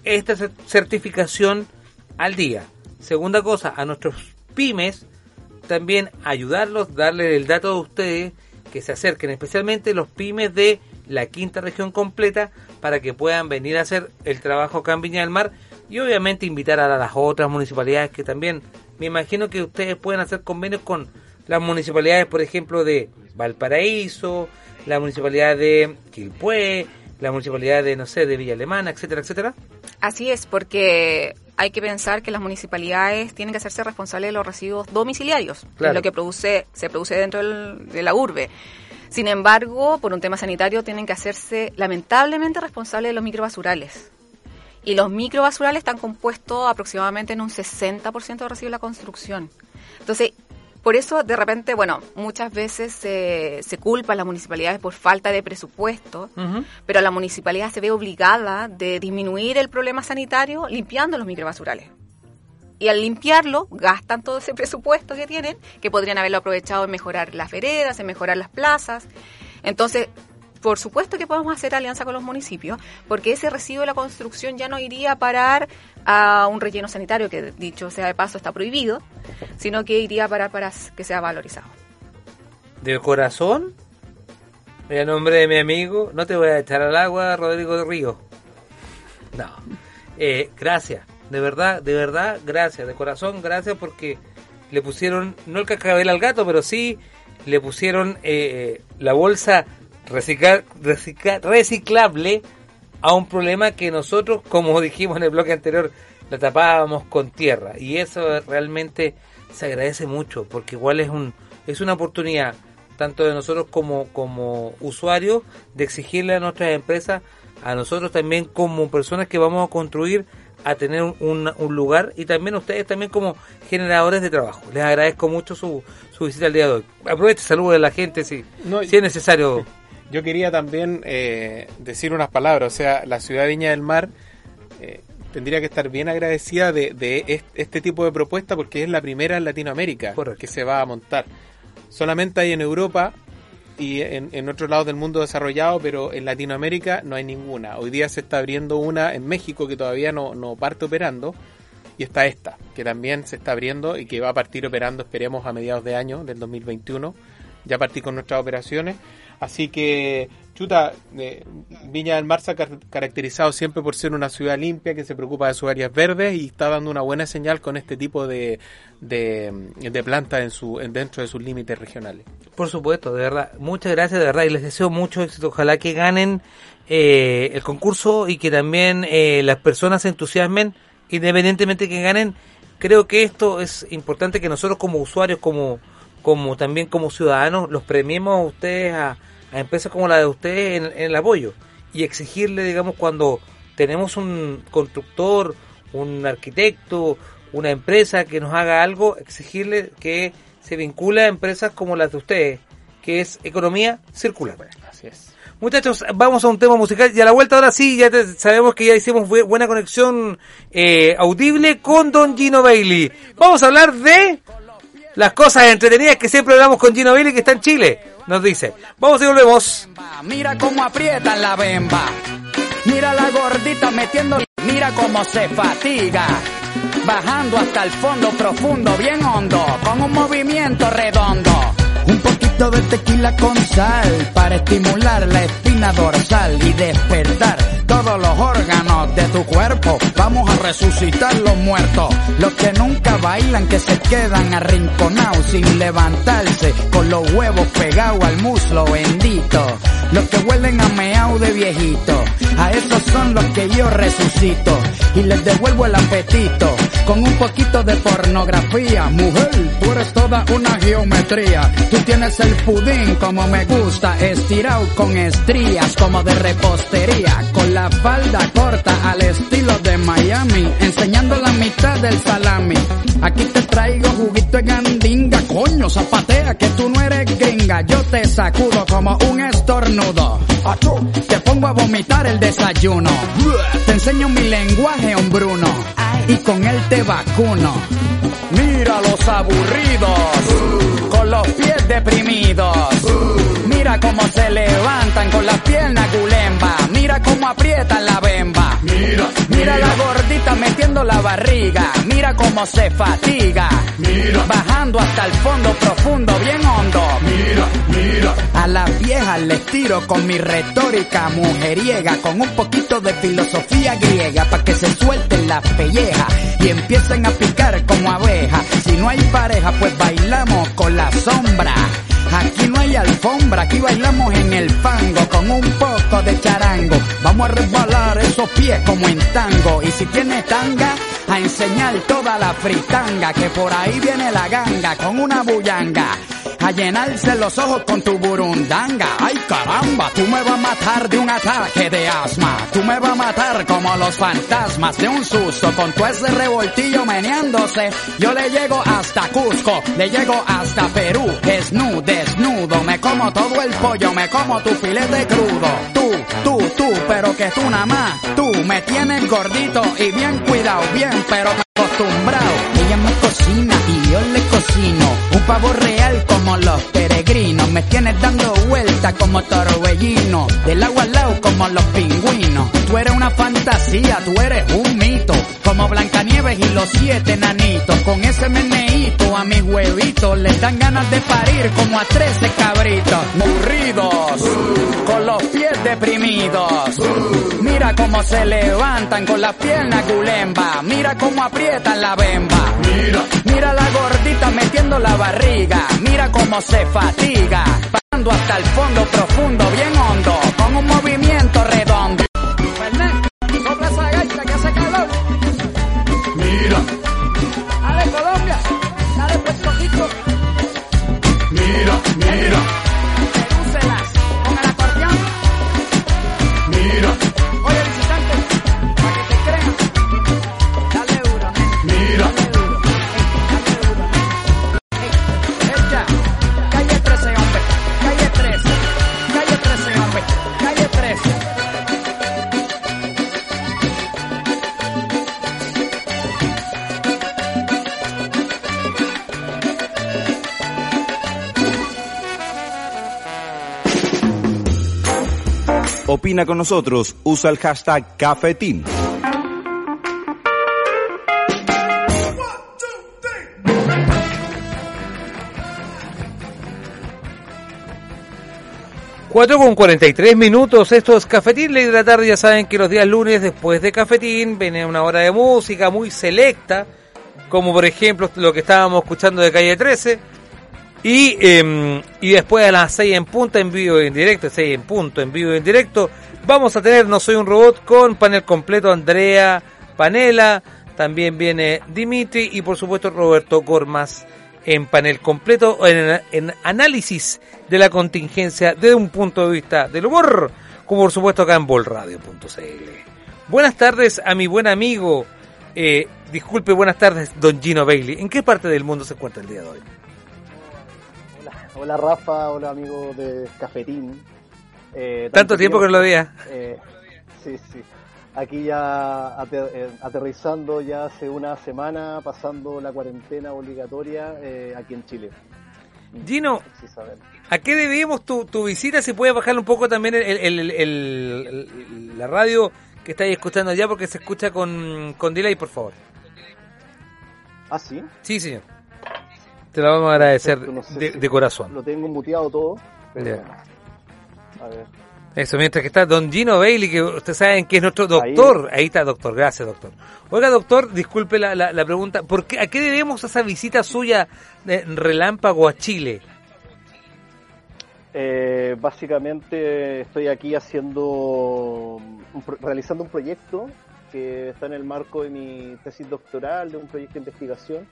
esta cer- certificación al día. Segunda cosa, a nuestros pymes también ayudarlos, darle el dato de ustedes que se acerquen, especialmente los pymes de la quinta región completa, para que puedan venir a hacer el trabajo acá en del Mar y obviamente invitar a las otras municipalidades que también, me imagino que ustedes pueden hacer convenios con las municipalidades, por ejemplo, de Valparaíso, la municipalidad de Quilpué, la municipalidad de, no sé, de Villa Alemana, etcétera, etcétera. Así es, porque hay que pensar que las municipalidades tienen que hacerse responsables de los residuos domiciliarios, Claro. es lo que produce, se produce dentro del- de la urbe. Sin embargo, por un tema sanitario, tienen que hacerse lamentablemente responsables de los microbasurales. Y los microbasurales están compuestos aproximadamente en un 60% de residuos de la construcción. Entonces, por eso, de repente, bueno, muchas veces se, se culpa a las municipalidades por falta de presupuesto, pero la municipalidad se ve obligada de disminuir el problema sanitario limpiando los microbasurales. Y al limpiarlo, gastan todo ese presupuesto que tienen, que podrían haberlo aprovechado en mejorar las veredas, en mejorar las plazas. Entonces, por supuesto que podemos hacer alianza con los municipios, porque ese residuo de la construcción ya no iría a parar a un relleno sanitario, que dicho sea de paso está prohibido, sino que iría a parar para que sea valorizado. De corazón, en nombre de mi amigo, no te voy a echar al agua, Rodrigo de Río. No. Eh, gracias, de verdad, de verdad, gracias, de corazón, gracias porque le pusieron, no el cascabel al gato, pero sí le pusieron eh, la bolsa recicla- recicla- reciclable a un problema que nosotros, como dijimos en el bloque anterior, la tapábamos con tierra. Y eso realmente se agradece mucho, porque igual es un es una oportunidad, tanto de nosotros como, como usuarios, de exigirle a nuestras empresas, a nosotros también como personas que vamos a construir, a tener un, un lugar y también ustedes también como generadores de trabajo. Les agradezco mucho su, su visita el día de hoy. Aproveche, salude a la gente si, No, si es necesario. Yo quería también eh, decir unas palabras, o sea, la ciudad de Viña del Mar eh, tendría que estar bien agradecida de, de est- este tipo de propuesta porque es la primera en Latinoamérica que se va a montar. Solamente hay en Europa y en, en otros lados del mundo desarrollado, pero en Latinoamérica no hay ninguna. Hoy día se está abriendo una en México que todavía no, no parte operando y está esta, que también se está abriendo y que va a partir operando, esperemos, a mediados de año del 2021. Ya partí con nuestras operaciones. Así que, chuta, eh, Viña del Mar se ha car- caracterizado siempre por ser una ciudad limpia que se preocupa de sus áreas verdes y está dando una buena señal con este tipo de, de, de plantas en su, en- dentro de sus límites regionales. Por supuesto, de verdad. Muchas gracias, de verdad. Y les deseo mucho éxito. Ojalá que ganen eh, el concurso y que también eh, las personas se entusiasmen, independientemente que ganen. Creo que esto es importante que nosotros como usuarios, como, como también como ciudadanos, los premiemos a ustedes, a, a empresas como la de ustedes en, en el apoyo. Y exigirle, digamos, cuando tenemos un constructor, un arquitecto, una empresa que nos haga algo, exigirle que se vincule a empresas como las de ustedes, que es economía circular. Así es. Muchachos, vamos a un tema musical y a la vuelta ahora sí, ya te- sabemos que ya hicimos bu- buena conexión eh, audible con Don Gino Bailey. Vamos a hablar de las cosas entretenidas que siempre hablamos con Gino Bailey que está en Chile, nos dice. Vamos y volvemos. Mira cómo aprietan la bemba. Mira la gordita metiendo. Mira cómo se fatiga. Bajando hasta el fondo profundo, bien hondo, con un movimiento redondo. Un poquito de tequila con sal para estimular la espina dorsal y despertar todos los órganos de tu cuerpo. Vamos a resucitar los muertos, los que nunca bailan, que se quedan arrinconados sin levantarse, con los huevos pegados al muslo bendito. Los que huelen a meao de viejito, a esos son los que yo resucito y les devuelvo el apetito con un poquito de pornografía. Mujer, tú eres toda una geometría. Tú tienes el pudín como me gusta, estirado con estrías como de repostería, con la falda corta al estilo de Miami, enseñando la mitad del salami. Aquí te traigo juguito de gandinga, coño, zapatea que tú no eres gringa. Yo te sacudo como un estornudo. Te pongo a vomitar el desayuno. Te enseño mi lenguaje, hombruno. Y con él te vacuno. Mira los aburridos, con los pies deprimidos. Mira cómo se levantan con las piernas gulemba. Mira cómo aprietan la bemba. Gordita metiendo la barriga. Mira cómo se fatiga. Mira, bajando hasta el fondo profundo, bien hondo. Mira, mira. A las viejas les tiro con mi retórica mujeriega, con un poquito de filosofía griega, para que se suelten las pellejas y empiecen a picar como abejas. Si no hay pareja, pues bailamos con la sombra. Aquí no hay alfombra, aquí bailamos en el fango con un poco de charango. Vamos a resbalar esos pies como en tango. Y si tienes tanga, a enseñar toda la fritanga, que por ahí viene la ganga con una bullanga. A llenarse los ojos con tu burundanga. Ay caramba, tú me vas a matar de un ataque de asma. Tú me vas a matar como los fantasmas de un susto. Con todo ese revoltillo meneándose, yo le llego hasta Cusco, le llego hasta Perú. Desnudo, desnudo, me como todo el pollo, me como tu filete crudo. Tú, tú, tú, pero que tú nada más. Tú me tienes gordito y bien cuidado, bien, pero acostumbrado. Ella me cocina y yo le Un pavo real como los peregrinos. Me tienes dando vueltas como torbellino. Del agua al lado como los pingüinos. Tú eres una fantasía, tú eres un mito. Como Blancanieves y los siete nanitos. Con ese meneíto a mis huevitos les dan ganas de parir como a trece cabritos. Murridos, con los pies deprimidos. Mira cómo se levantan con las piernas culemba. Mira cómo aprietan la bemba. Mira, mira la gordita metiendo la barriga. Mira cómo se fatiga. Pasando hasta el fondo profundo, bien hondo. Con un movimiento redondo. Opina con nosotros, usa el hashtag Cafetín. Cuatro con 43 minutos, esto es Cafetín, ley de la tarde, ya saben que los días lunes después de Cafetín viene una hora de música muy selecta, como por ejemplo lo que estábamos escuchando de Calle 13, y, eh, y después a las 6 en punto en vivo y en directo, 6 en punto en vivo y en directo, vamos a tener No Soy un Robot con panel completo Andrea Panela, también viene Dimitri y por supuesto Roberto Gormas en panel completo en, en análisis de la contingencia desde un punto de vista del humor, como por supuesto acá en bolradio.cl. Buenas tardes a mi buen amigo, eh, disculpe, buenas tardes, don Gino Bailey. ¿En qué parte del mundo se encuentra el día de hoy? Hola Rafa, hola amigo de Cafetín. Eh, Tanto tiempo que no lo veía. Eh, sí, sí. Aquí ya ater- eh, aterrizando ya hace una semana, pasando la cuarentena obligatoria eh, aquí en Chile. Gino. ¿a qué debemos tu, tu visita? Si puedes bajar un poco también el, la radio que estáis escuchando ya, porque se escucha con, con delay, por favor. ¿Ah, sí? Sí, señor. Te lo vamos a agradecer Perfecto, no sé de, si de corazón. Lo tengo muteado todo. pero. A ver. Eso, mientras que está Don Gino Bailey, que ustedes saben que es nuestro doctor. Ahí, está, doctor. Gracias, doctor. Oiga, doctor, disculpe la, la, la pregunta. ¿Por qué, ¿A qué debemos esa visita suya de relámpago a Chile? Eh, básicamente estoy aquí haciendo, realizando un proyecto que está en el marco de mi tesis doctoral, de un proyecto de investigación,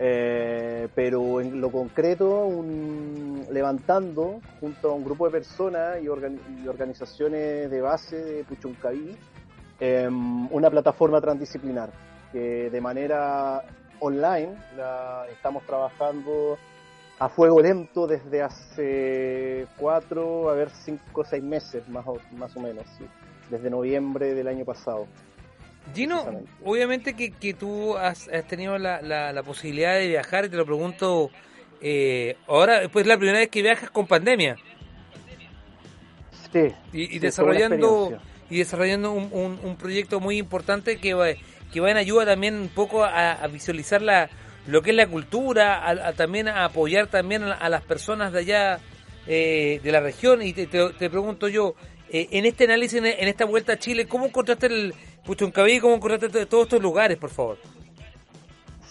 Eh, pero en lo concreto un- levantando junto a un grupo de personas y, organi- y organizaciones de base de Puchuncaví em, una plataforma transdisciplinar que de manera online la estamos trabajando a fuego lento desde hace cuatro, a ver, cinco o seis meses más o, más o menos, desde noviembre del año pasado. Gino, obviamente que, que tú has, has tenido la, la, la posibilidad de viajar y te lo pregunto eh, ahora, pues la primera vez que viajas con pandemia. Sí. Y, sí, desarrollando y desarrollando un, un- un proyecto muy importante que va, que va en ayuda también un poco a, a visualizar la, lo que es la cultura, a, a también a apoyar también a, a las personas de allá eh, de la región. Y te, te- te pregunto yo, eh, en este análisis, en, en esta vuelta a Chile, ¿cómo encontraste el Puchuncaví? ¿Cómo encontraste to- todos estos lugares, por favor?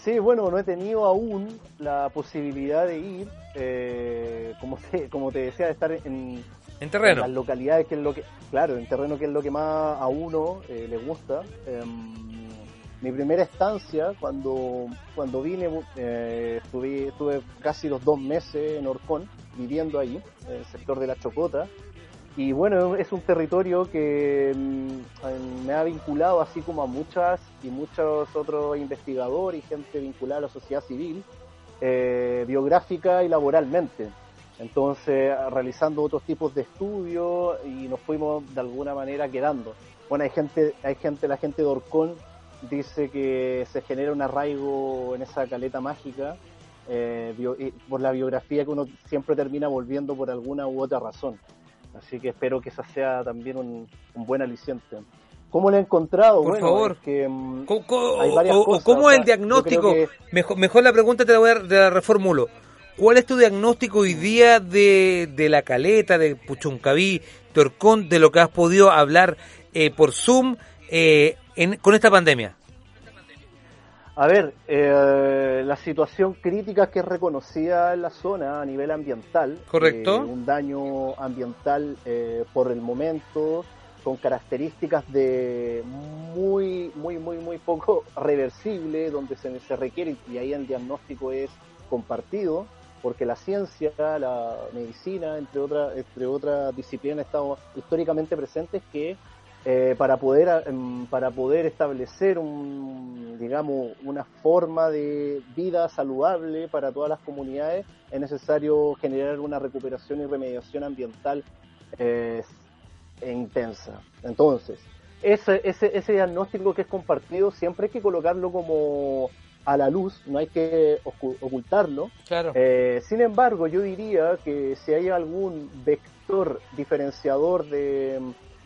Sí, bueno, no he tenido aún la posibilidad de ir, eh, como, te, como te decía, de estar en, En terreno. las localidades, que es lo que, claro, en terreno que es lo que más a uno eh, le gusta. Em, mi primera estancia, cuando, cuando vine, eh, estuve, estuve casi los dos meses en Orcón, viviendo ahí, en el sector de la Chocota. Y bueno, es un territorio que mm, me ha vinculado así como a muchas y muchos otros investigadores y gente vinculada a la sociedad civil, eh, biográfica y laboralmente. Entonces, realizando otros tipos de estudios y nos fuimos de alguna manera quedando. Bueno, hay gente, hay gente, la gente de Orcón dice que se genera un arraigo en esa caleta mágica eh, por la biografía que uno siempre termina volviendo por alguna u otra razón. Así que espero que esa sea también un, un buen aliciente. ¿Cómo lo he encontrado? Por Bueno, favor. es que, mm, ¿Cómo- cómo- hay varias o, cosas, cómo o sea, el diagnóstico? que- Mejor, mejor la pregunta te la, voy a, te la reformulo. ¿Cuál es tu diagnóstico hoy día de, de la caleta, de Puchuncaví, Torcón, de lo que has podido hablar eh, por Zoom eh, en- con esta pandemia? A ver, eh, la situación crítica que es reconocida en la zona a nivel ambiental. Correcto. eh, un daño ambiental eh, por el momento con características de muy, muy, muy, muy poco reversible, donde se, se requiere, y ahí el diagnóstico es compartido, porque la ciencia, la medicina, entre otras, entre otras disciplinas, estado históricamente presentes que eh, para poder em, para poder establecer un digamos una forma de vida saludable para todas las comunidades es necesario generar una recuperación y remediación ambiental eh, e intensa entonces ese, ese ese diagnóstico que es compartido siempre hay que colocarlo como a la luz no hay que ocu- ocultarlo Claro. eh, sin embargo, yo diría que si hay algún vector diferenciador de,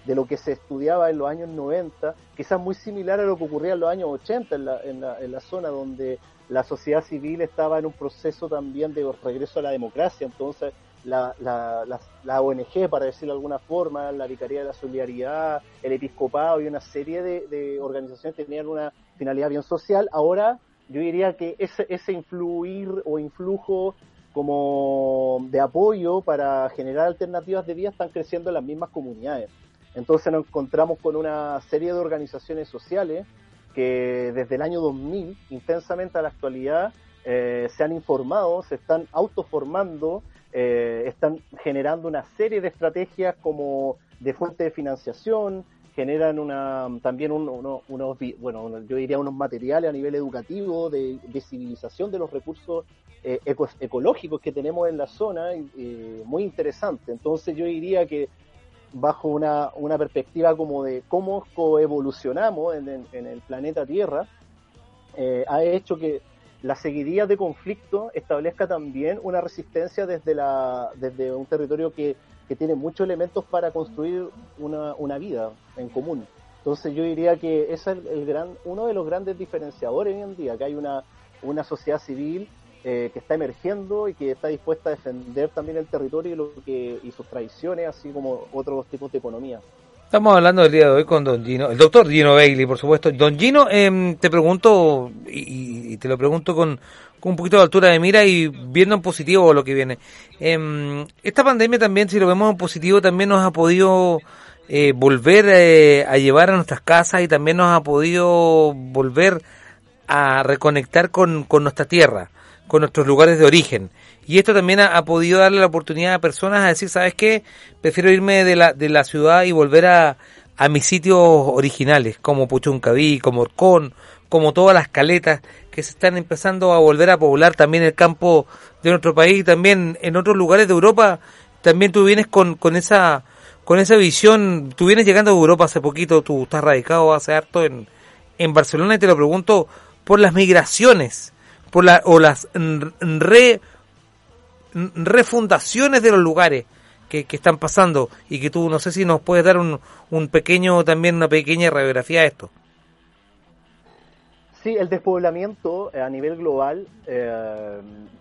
de lo que se estudiaba en los años 90, quizás muy similar a lo que ocurría en los años 80 en la, en la, en la zona donde la sociedad civil estaba en un proceso también de regreso a la democracia, entonces la, la, la, ONG, para decirlo de alguna forma, la Vicaría de la Solidaridad, el Episcopado y una serie de, de organizaciones tenían una finalidad bien social, ahora yo diría que ese, ese influir o influjo como de apoyo para generar alternativas de vida están creciendo en las mismas comunidades. Entonces nos encontramos con una serie de organizaciones sociales que desde el año 2000, intensamente a la actualidad, eh, se han informado, se están autoformando, eh, están generando una serie de estrategias como de fuente de financiación, generan una, también un- uno- unos, bueno, yo diría unos materiales a nivel educativo de visibilización de los recursos eh, eco- ecológicos que tenemos en la zona, eh, muy interesante. Entonces yo diría que bajo una, una perspectiva como de cómo coevolucionamos en, el planeta Tierra, eh, ha hecho que la seguidilla de conflicto establezca también una resistencia desde, la, desde un territorio que, que tiene muchos elementos para construir una, una vida en común. Entonces yo diría que ese es el gran, uno de los grandes diferenciadores hoy en día, que hay una, una sociedad civil eh, que está emergiendo y que está dispuesta a defender también el territorio y, lo que, y sus tradiciones, así como otros tipos de economía. Estamos hablando el día de hoy con Don Gino, el doctor Gino Bailey, por supuesto. Don Gino, em, te pregunto, y, te lo pregunto con, con un poquito de altura de mira y viendo en positivo lo que viene. Em, esta pandemia también, si lo vemos en positivo, también nos ha podido eh, volver eh, a llevar a nuestras casas y también nos ha podido volver a reconectar con, con nuestra tierra, con nuestros lugares de origen. Y esto también ha, podido darle la oportunidad a personas a decir, ¿sabes qué? Prefiero irme de la, de la ciudad y volver a, a mis sitios originales, como Puchuncaví, como Orcón, como todas las caletas que se están empezando a volver a poblar también el campo de nuestro país y también en otros lugares de Europa. También tú vienes con, con esa con esa visión, tú vienes llegando a Europa hace poquito, tú estás radicado hace harto en, en Barcelona y te lo pregunto por las migraciones, por la, o las re, refundaciones de los lugares que, que están pasando y que tú no sé si nos puedes dar un, un pequeño también una pequeña radiografía de esto. Sí, el despoblamiento eh, a nivel global, eh,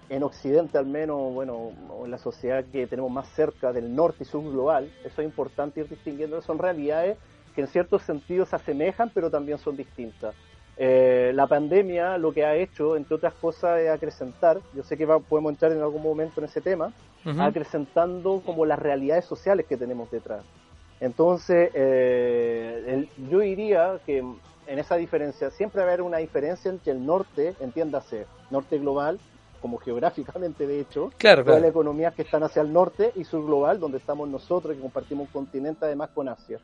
en Occidente al menos, bueno, en la sociedad que tenemos más cerca del norte y sur global, eso es importante ir distinguiendo, son realidades que en ciertos sentidos se asemejan, pero también son distintas. Eh, la pandemia lo que ha hecho, entre otras cosas, es acrecentar, yo sé que va- podemos entrar en algún momento en ese tema, Ujú. acrecentando como las realidades sociales que tenemos detrás. Entonces, eh, el- yo diría que en esa diferencia, siempre va a haber una diferencia entre el norte, entiéndase, norte global, como geográficamente de hecho, Claro, todas las economías que están hacia el norte y sur global, donde estamos nosotros, que compartimos un continente además con Asia.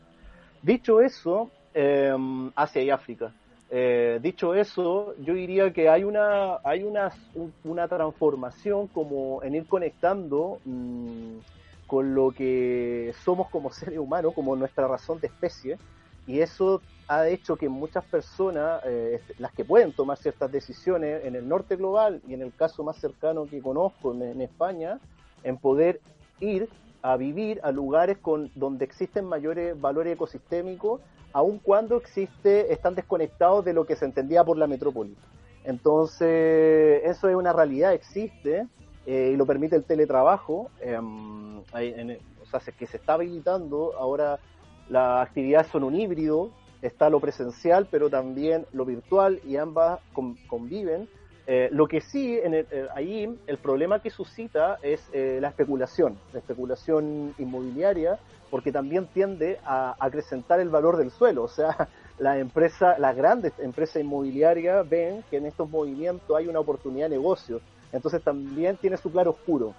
Dicho eso, eh, Asia y África. Eh, dicho eso, yo diría que hay una hay una, un- una transformación como en ir conectando mm, con lo que somos como seres humanos, como nuestra razón de especie, y eso ha hecho que muchas personas, eh, las que pueden tomar ciertas decisiones en el norte global y en el caso más cercano que conozco en, en España, en poder ir a vivir a lugares con donde existen mayores valores ecosistémicos, aun cuando existe, están desconectados de lo que se entendía por la metrópoli. Entonces, eso es una realidad, existe, eh, y lo permite el teletrabajo, em, o sea, se- que se está habilitando ahora las actividades son un híbrido, está lo presencial, pero también lo virtual y ambas con- conviven. Eh, lo que sí, en el- eh, ahí el problema que suscita es eh, la especulación, la especulación inmobiliaria, porque también tiende a acrecentar el valor del suelo. O sea, la empresa, las grandes empresas inmobiliarias ven que en estos movimientos hay una oportunidad de negocio. Entonces también tiene su claro oscuro.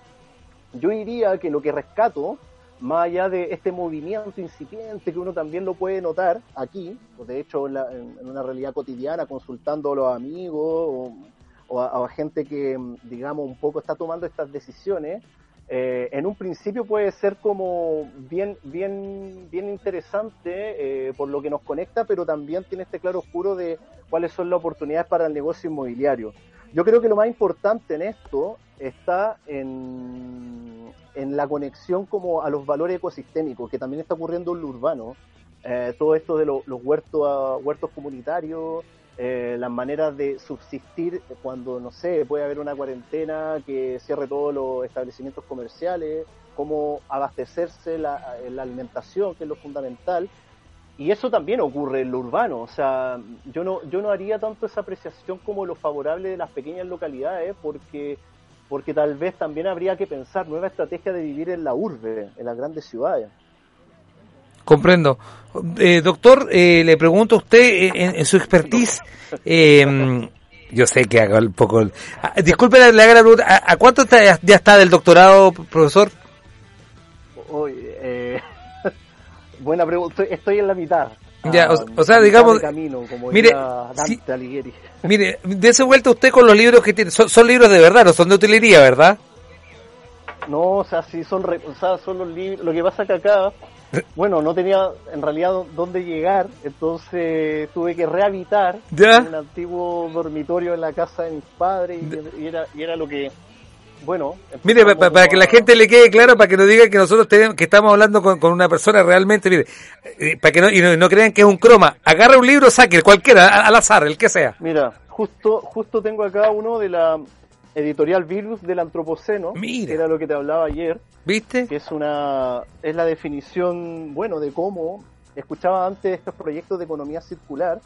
Yo diría que lo que rescato, más allá de este movimiento incipiente que uno también lo puede notar aquí, o de hecho en, la- en una realidad cotidiana, consultando a los amigos o, o a, gente que, mm, digamos, un poco está tomando estas decisiones, eh, en un principio puede ser como bien, bien, bien interesante eh, por lo que nos conecta, pero también tiene este claro oscuro de cuáles son las oportunidades para el negocio inmobiliario. Yo creo que lo más importante en esto está en, en la conexión como a los valores ecosistémicos, que también está ocurriendo en lo urbano. Eh, todo esto de lo- los huertos, ah, huertos comunitarios, eh, las maneras de subsistir cuando, no sé, puede haber una cuarentena que cierre todos los establecimientos comerciales, cómo abastecerse la, la alimentación, que es lo fundamental. Y eso también ocurre en lo urbano, o sea, yo no, yo no haría tanto esa apreciación como lo favorable de las pequeñas localidades, porque, porque tal vez también habría que pensar nueva estrategia de vivir en la urbe, en las grandes ciudades. Comprendo. Eh, doctor, eh, le pregunto a usted, eh, en, en su expertise, eh, yo sé que haga un poco... ah, disculpe, le haga la pregunta, ¿a, a cuánto está- ya está del doctorado, profesor? Hoy, eh, buena pregunta, estoy, estoy en la mitad. Ya, o- Ah, o sea, a mitad digamos, de camino, como mire, Alighieri. Mire, dése vuelta usted con los libros que tiene. Son, son libros de verdad, no son de utilería, ¿verdad? No, o sea, sí son, re- o sea, son los libros. Lo que pasa que acá, bueno, no tenía en realidad dó- dónde llegar, entonces tuve que rehabitar Ya. un antiguo dormitorio en la casa de mis padres y, y era, y era lo que, bueno. Mire, para que la gente le quede claro, para que no diga que nosotros tenemos, que estamos hablando con, con una persona realmente, mire, eh, para que no, y no, no crean que es un croma, agarra un libro, saque, cualquiera, al azar, el que sea. Mira, justo, justo tengo acá uno de la editorial Virus del Antropoceno, que era lo que te hablaba ayer. ¿Viste? Que es una, es la definición, bueno, de cómo, escuchaba antes estos proyectos de economía circular,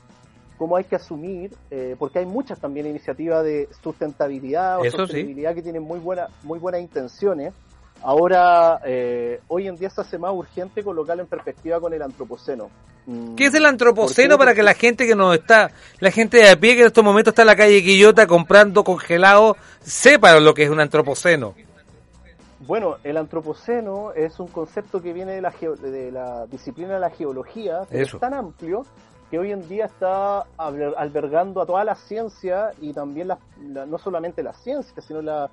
cómo hay que asumir, eh, porque hay muchas también iniciativas de sustentabilidad o Eso sí. sostenibilidad que tienen muy, buena, muy buenas intenciones. Ahora, eh, hoy en día se hace más urgente colocarlo en perspectiva con el antropoceno. Mm, ¿Qué es el antropoceno para que la gente que nos está, la gente de a pie que en estos momentos está en la calle Quillota comprando congelado, sepa lo que es un antropoceno? Bueno, el antropoceno es un concepto que viene de la, geo- de la disciplina de la geología, que Eso. es tan amplio que hoy en día está alber- albergando a toda la ciencia y también la, la- no solamente la ciencia, sino la,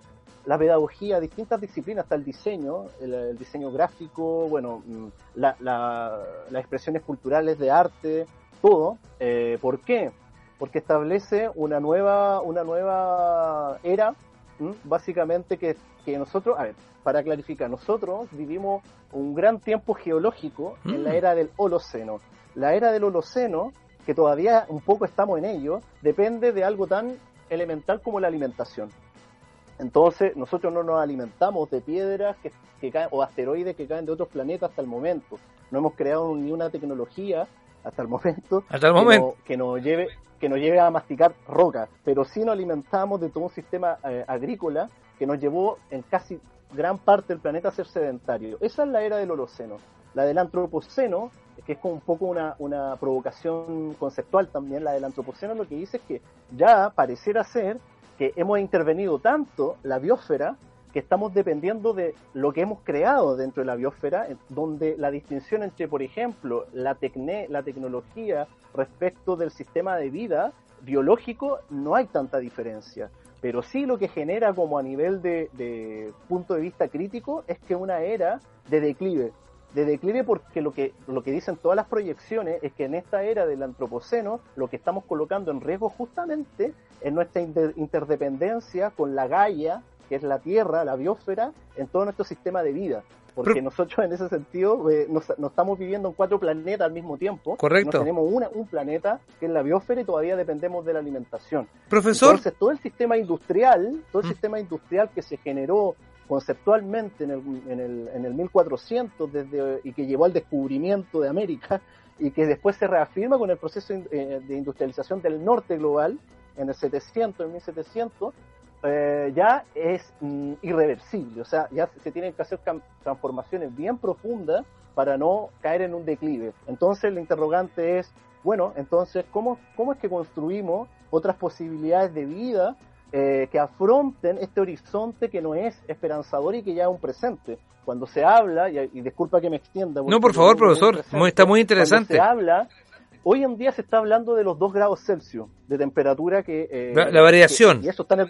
la pedagogía, distintas disciplinas, hasta el diseño, el, el diseño gráfico, bueno, mm, la- la- las expresiones culturales de arte, todo. Eh, ¿Por qué? Porque establece una nueva, una nueva era ¿m? básicamente que, que nosotros, a ver, para clarificar, nosotros vivimos un gran tiempo geológico en la Mm. era del Holoceno. La era del Holoceno, que todavía un poco estamos en ello, depende de algo tan elemental como la alimentación. Entonces, nosotros no nos alimentamos de piedras que, que caen, o asteroides que caen de otros planetas hasta el momento. No hemos creado ni una tecnología hasta el momento, Hasta el que, momento. no- que nos lleve que nos lleve a masticar rocas, pero sí nos alimentamos de todo un sistema eh, agrícola que nos llevó en casi gran parte del planeta a ser sedentario. Esa es la era del Holoceno. La del Antropoceno, que es como un poco una, una provocación conceptual también, la del Antropoceno lo que dice es que ya pareciera ser que hemos intervenido tanto la biosfera que estamos dependiendo de lo que hemos creado dentro de la biosfera, donde la distinción entre, por ejemplo, la, tecne- la tecnología respecto del sistema de vida biológico, no hay tanta diferencia. Pero sí lo que genera como a nivel de, de punto de vista crítico es que una era de declive. De declive porque lo que, lo que dicen todas las proyecciones es que en esta era del antropoceno lo que estamos colocando en riesgo justamente es nuestra inter- interdependencia con la Gaia, que es la Tierra, la biosfera, en todo nuestro sistema de vida. Porque Pero- nosotros en ese sentido eh, nos, nos estamos viviendo en cuatro planetas al mismo tiempo. Correcto. Tenemos una, un planeta que es la biosfera y todavía dependemos de la alimentación. Profesor. Entonces todo el sistema industrial, todo el sistema industrial que se generó conceptualmente en el, en el, en el 1400 desde, y que llevó al descubrimiento de América y que después se reafirma con el proceso eh, de industrialización del norte global en el 700, en 1700, eh, ya es mm, irreversible. O sea, ya se tienen que hacer transformaciones bien profundas para no caer en un declive. Entonces, el interrogante es, bueno, entonces, ¿cómo, cómo es que construimos otras posibilidades de vida eh, que afronten este horizonte que no es esperanzador y que ya es un presente? Cuando se habla, y, y disculpa que me extienda. No, por favor, profesor, está muy interesante. Cuando se habla Hoy en día se está hablando de los 2 grados Celsius de temperatura que... Eh, la, variación. y eso está en el,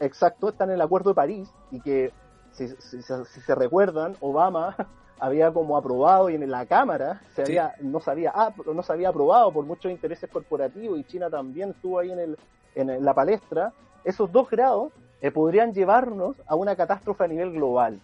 exacto, está en el Acuerdo de París y que, si, se recuerdan, Obama había como aprobado y en la Cámara se había, no, se había, ah, no se había aprobado por muchos intereses corporativos y China también estuvo ahí en, el, en la palestra. Esos 2 grados eh, podrían llevarnos a una catástrofe a nivel global.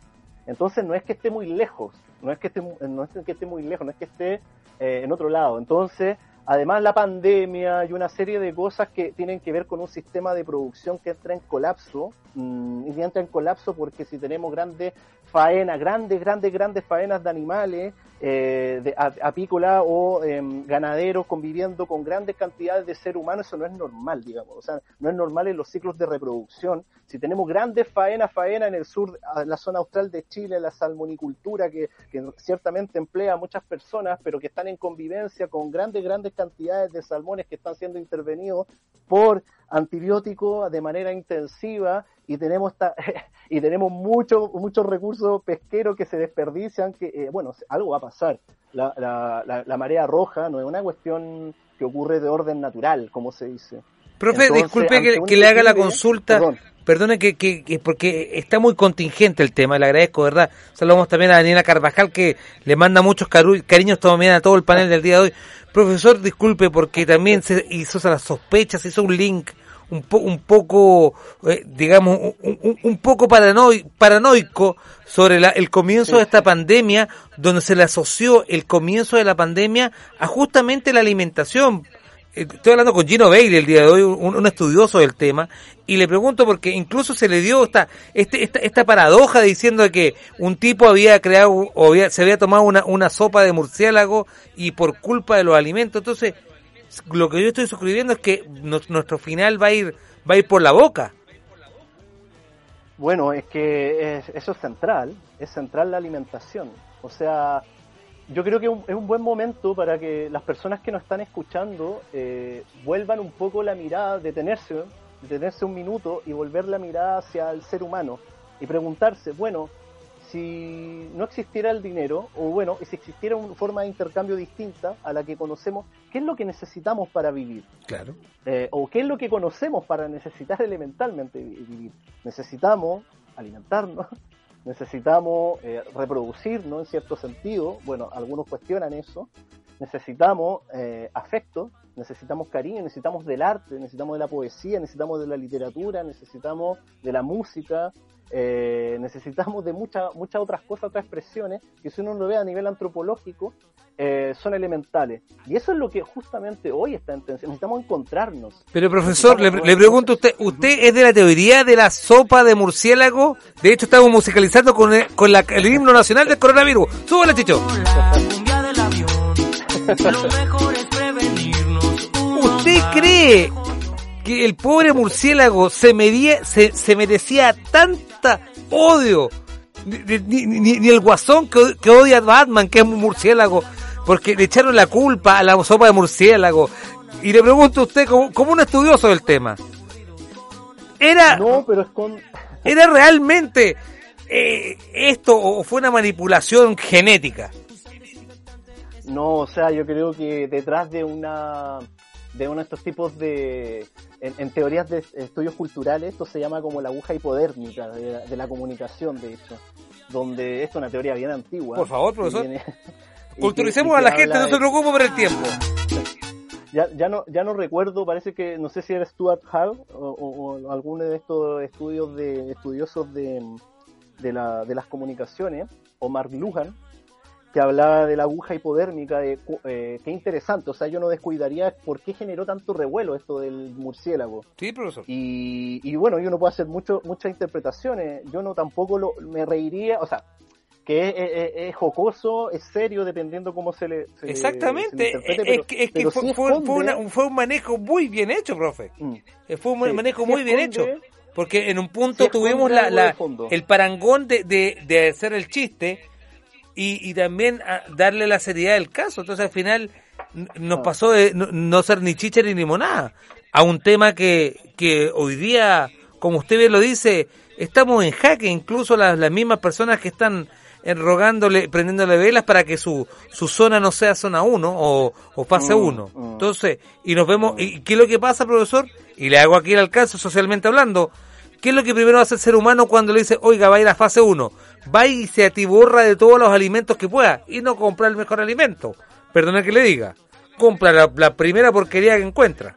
Entonces no es que esté muy lejos, no es que esté, no es que esté muy lejos, no es que esté eh, en otro lado. Entonces, además la pandemia y una serie de cosas que tienen que ver con un sistema de producción que entra en colapso, mm, y entra en colapso porque si tenemos grandes faenas, grandes, grandes, grandes faenas de animales, eh, de apícola o em, ganaderos conviviendo con grandes cantidades de seres humanos, eso no es normal, digamos. O sea, no es normal en los ciclos de reproducción. Si tenemos grandes faenas, faena en el sur, en la zona austral de Chile, la salmonicultura, que, ciertamente emplea a muchas personas, pero que están en convivencia con grandes, grandes cantidades de salmones que están siendo intervenidos por antibióticos de manera intensiva y tenemos esta, y tenemos muchos muchos recursos pesqueros que se desperdician que eh, bueno algo va a pasar. La, la, la, marea roja no es una cuestión que ocurre de orden natural como se dice. Profe disculpe que, le haga la consulta. perdone que, que, porque está muy contingente el tema le agradezco verdad. Saludamos también a Daniela Carvajal que le manda muchos cariños también a todo el panel del día de hoy. Profesor disculpe porque también se hizo las sospechas hizo un link un, un poco, eh, digamos, un, un poco paranoico sobre el comienzo de esta pandemia, donde se le asoció el comienzo de la pandemia a justamente la alimentación. Eh, estoy hablando con Gino Bailey el día de hoy, un, estudioso del tema, y le pregunto porque incluso se le dio esta, este, esta, esta paradoja diciendo que un tipo había creado o se había tomado una, una sopa de murciélago y por culpa de los alimentos. Entonces, lo que yo estoy suscribiendo es que nuestro final va a ir va a ir por la boca. Bueno, es que eso es central, es central la alimentación. O sea, yo creo que es un buen momento para que las personas que nos están escuchando eh, vuelvan un poco la mirada, detenerse, detenerse un minuto y volver la mirada hacia el ser humano y preguntarse, bueno, si no existiera el dinero, o bueno, si existiera una forma de intercambio distinta a la que conocemos, ¿qué es lo que necesitamos para vivir? Claro. Eh, o qué es lo que conocemos para necesitar elementalmente vivir. Necesitamos alimentarnos, necesitamos eh, reproducirnos en cierto sentido, bueno, algunos cuestionan eso, necesitamos eh, afecto, necesitamos cariño, necesitamos del arte, necesitamos de la poesía, necesitamos de la literatura, necesitamos de la música, eh, necesitamos de muchas muchas otras cosas, otras expresiones, que si uno lo ve a nivel antropológico, eh, son elementales. Y eso es lo que justamente hoy está en tensión. Necesitamos encontrarnos. Pero profesor, le, pregunto a usted, ¿usted es de la teoría de la sopa de murciélago? De hecho, estamos musicalizando con el, con la, el himno nacional del coronavirus. Súbale, Chicho. ¿Usted cree que el pobre murciélago se, medía, se, se merecía odio? Ni, ni, el guasón que, que, odia a Batman, que es un murciélago, porque le echaron la culpa a la sopa de murciélago. Y le pregunto a usted, como, como un estudioso del tema, ¿era, no, pero es con... ¿era realmente eh, esto o fue una manipulación genética? No, o sea, yo creo que detrás de una de uno de estos tipos de, en, teorías de estudios culturales, esto se llama como la aguja hipodérmica de, la comunicación, de hecho, donde esto es una teoría bien antigua. Por favor, profesor. Culturicemos a la gente, no se preocupe por el tiempo. Ya, ya, no, ya no recuerdo, parece que, no sé si era Stuart Hall o, o, alguno de estos estudios de estudiosos de, de, la, de las comunicaciones, o Mark Lujan, que hablaba de la aguja hipodérmica, de, eh, qué interesante, o sea, yo no descuidaría por qué generó tanto revuelo esto del murciélago. Sí, profesor. Y, y bueno, yo no puedo hacer mucho, muchas interpretaciones, yo no tampoco lo, me reiría, o sea, que es, es- es jocoso, es serio, dependiendo cómo se le... se Exactamente, se le interprete, es, pero- que, es que pero fue, sí fue- una- fue un manejo muy bien hecho, profe. Eh, Fue un Sí, manejo sí muy bien hecho. Porque en un punto tuvimos la, la- el parangón de, de, de hacer el chiste y, y también a darle la seriedad del caso. Entonces al final n- Ah. nos pasó de no, no ser ni chicha ni limonada a un tema que, que hoy día, como usted bien lo dice, estamos en jaque. Incluso las, las mismas personas que están rogándole, prendiéndole velas para que su, su zona no sea zona 1 o, o fase Mm, 1. Entonces, y nos vemos, ¿y qué es lo que pasa, profesor? Y le hago aquí el alcance socialmente hablando. ¿Qué es lo que primero hace el ser humano cuando le dice, oiga, va a ir a fase 1? Va y se atiborra de todos los alimentos que pueda y no compra el mejor alimento. Perdone que le diga. Compra la, la primera porquería que encuentra.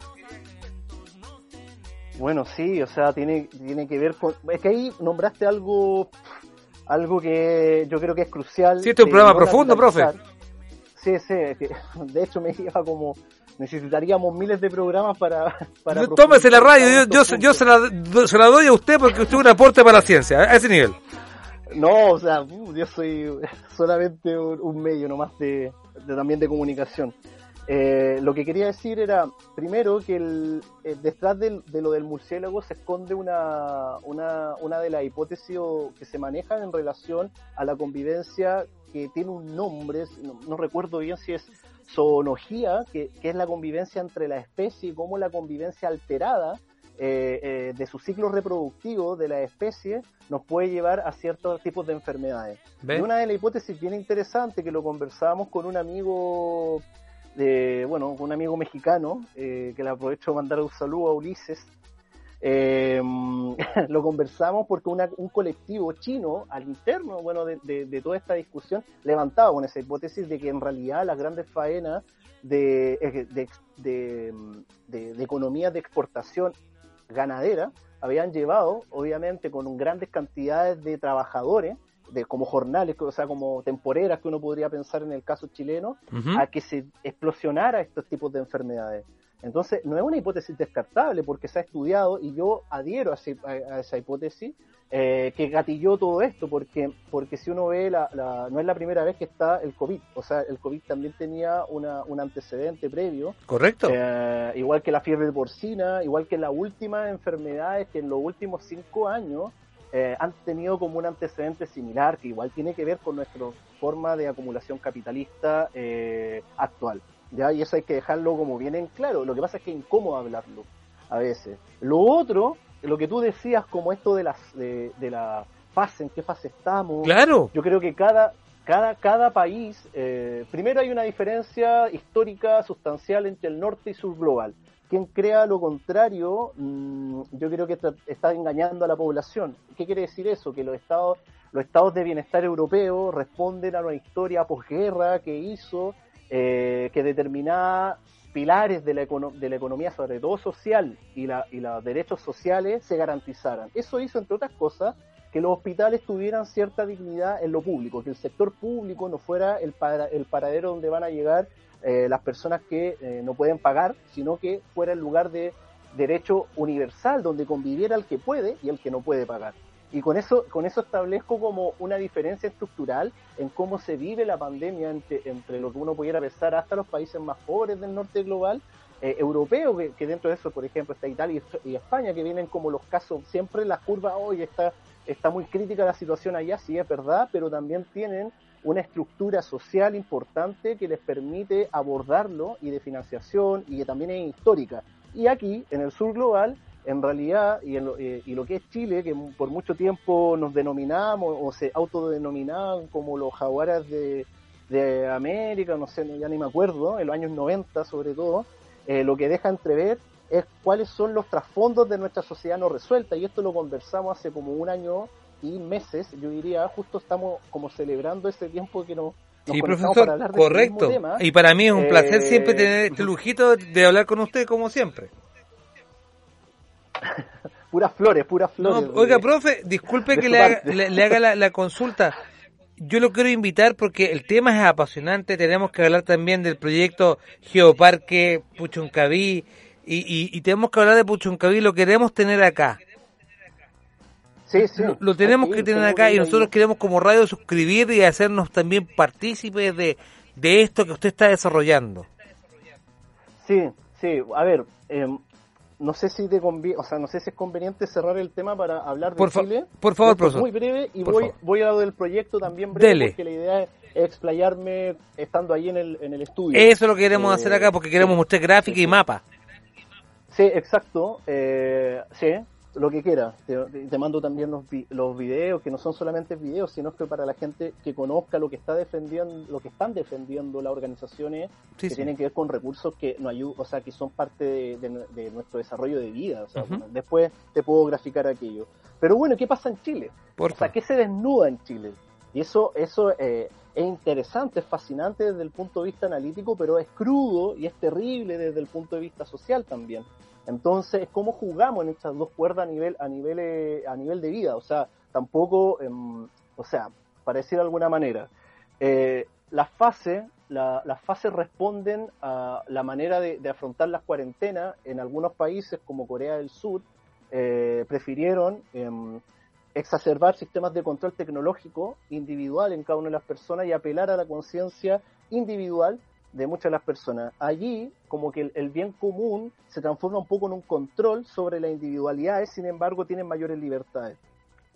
Bueno, sí, o sea, tiene, tiene que ver con... Es que ahí nombraste algo algo que yo creo que es crucial. Sí, este es un programa no profundo, profe. Sí, sí, de hecho me lleva como... Necesitaríamos miles de programas para... para Tómese la radio, yo, yo, se- yo se, la, se la doy a usted porque usted es un aporte para la ciencia, a ese nivel. No, o sea, uh, yo soy solamente un, un medio nomás de, de- también de comunicación. Eh, lo que quería decir era, primero, que el, eh, detrás del- de lo del murciélago se esconde una, una, una de las hipótesis o- que se manejan en relación a la convivencia que tiene un nombre, no, no recuerdo bien si es zoología, que, que es la convivencia entre la especie y cómo la convivencia alterada eh, eh, de su ciclo reproductivo de la especie nos puede llevar a ciertos tipos de enfermedades. Y una de las hipótesis bien interesante que lo conversábamos con un amigo de, bueno, un amigo mexicano, eh, que le aprovecho de mandar un saludo a Ulises, eh, lo conversamos porque una- un colectivo chino al interno bueno de, de- de toda esta discusión levantaba con esa hipótesis de que en realidad las grandes faenas de, eh, de, de, economías de exportación ganadera habían llevado obviamente con grandes cantidades de trabajadores de como jornales, o sea, como temporeras que uno podría pensar en el caso chileno, a que se explosionara estos tipos de enfermedades. Entonces, no es una hipótesis descartable porque se ha estudiado y yo adhiero a, ese- a- a esa hipótesis eh, que gatilló todo esto, porque, porque si uno ve, la, la- no es la primera vez que está el COVID, o sea, el COVID también tenía una, un antecedente previo, Correcto. eh, igual que la fiebre porcina, igual que las últimas enfermedades que en los últimos cinco años eh, han tenido como un antecedente similar, que igual tiene que ver con nuestra forma de acumulación capitalista eh, actual. ¿Ya? Y eso hay que dejarlo como bien en claro. Lo que pasa es que es incómodo hablarlo a veces. Lo otro, lo que tú decías como esto de, las, de, de la fase, en qué fase estamos. Claro. Yo creo que cada, cada, cada país, eh, primero hay una diferencia histórica sustancial entre el norte y sur global. Quien crea lo contrario, mm, yo creo que está, está engañando a la población. ¿Qué quiere decir eso? Que los estados, los estados de bienestar europeos responden a una historia posguerra que hizo eh, que determinaba pilares de la, de la economía, sobre todo social, y, la, y los derechos sociales se garantizaran. Eso hizo, entre otras cosas, que los hospitales tuvieran cierta dignidad en lo público, que el sector público no fuera el, para- el paradero donde van a llegar eh, las personas que eh, no pueden pagar, sino que fuera el lugar de derecho universal, donde conviviera el que puede y el que no puede pagar. Y con eso, con eso establezco como una diferencia estructural en cómo se vive la pandemia entre, entre lo que uno pudiera pensar hasta los países más pobres del norte global, eh, europeo, que, que dentro de eso, por ejemplo, está Italia y, España, que vienen como los casos, siempre las curvas, hoy está, está muy crítica la situación allá, sí es verdad, pero también tienen una estructura social importante que les permite abordarlo y de financiación y que también es histórica. Y aquí, en el sur global, en realidad, y, en lo, eh, y lo que es Chile, que por mucho tiempo nos denominamos o se autodenominaban como los jaguares de, de América, no sé, ya ni me acuerdo, en los años 90 sobre todo, eh, lo que deja entrever es cuáles son los trasfondos de nuestra sociedad no resuelta, y esto lo conversamos hace como un año y meses, yo diría, justo estamos como celebrando ese tiempo que nos, nos Sí, profesor, para hablar de este mismo correcto. tema. Y para mí es un placer Eh, siempre tener este lujito de hablar con usted como siempre. Puras flores, puras No, flores. oiga, de- profe, disculpe que le haga, parte. le, le haga la, la consulta. yo lo quiero invitar porque el tema es apasionante. Tenemos que hablar también del proyecto Geoparque Puchuncaví y, y, y tenemos que hablar de Puchuncaví. Lo queremos tener acá. Sí, sí. Lo, tenemos que tener acá y nosotros queremos como radio suscribir y hacernos también partícipes de, de esto que usted está desarrollando. Sí, sí. A ver, em, no sé si te convi- o sea, no sé si es conveniente cerrar el tema para hablar de Por Chile. por favor, Esto es profesor. Muy breve y Por voy, favor. voy a lo del proyecto también breve Dele. porque la idea es explayarme estando ahí en el, en el estudio. Eso es lo que queremos Eh, hacer acá porque queremos mostrar gráfica y mapa. Sí, exacto. Eh, sí, lo que quiera. Te, te mando también los, vi- los videos, que no son solamente videos, sino que para la gente que conozca lo que está defendiendo, lo que están defendiendo las organizaciones Sí, que sí. tienen que ver con recursos que no ayudan, o sea, que son parte de, de- de nuestro desarrollo de vida. O sea, bueno, después te puedo graficar aquello. Pero bueno, ¿qué pasa en Chile? Por O sea, ¿qué se desnuda en Chile? Y eso, eso eh, es interesante, es fascinante desde el punto de vista analítico, pero es crudo y es terrible desde el punto de vista social también. Entonces, ¿cómo jugamos en estas dos cuerdas a nivel, a nivel, eh, a nivel de vida? O sea, tampoco, em, o sea, para decir de alguna manera, eh, las fases, la- las fases responden a la manera de, de afrontar las cuarentenas. En algunos países, como Corea del Sur, eh, prefirieron em, exacerbar sistemas de control tecnológico individual en cada una de las personas y apelar a la conciencia individual de muchas de las personas. Allí, como que el, bien común se transforma un poco en un control sobre las individualidades, sin embargo, tienen mayores libertades.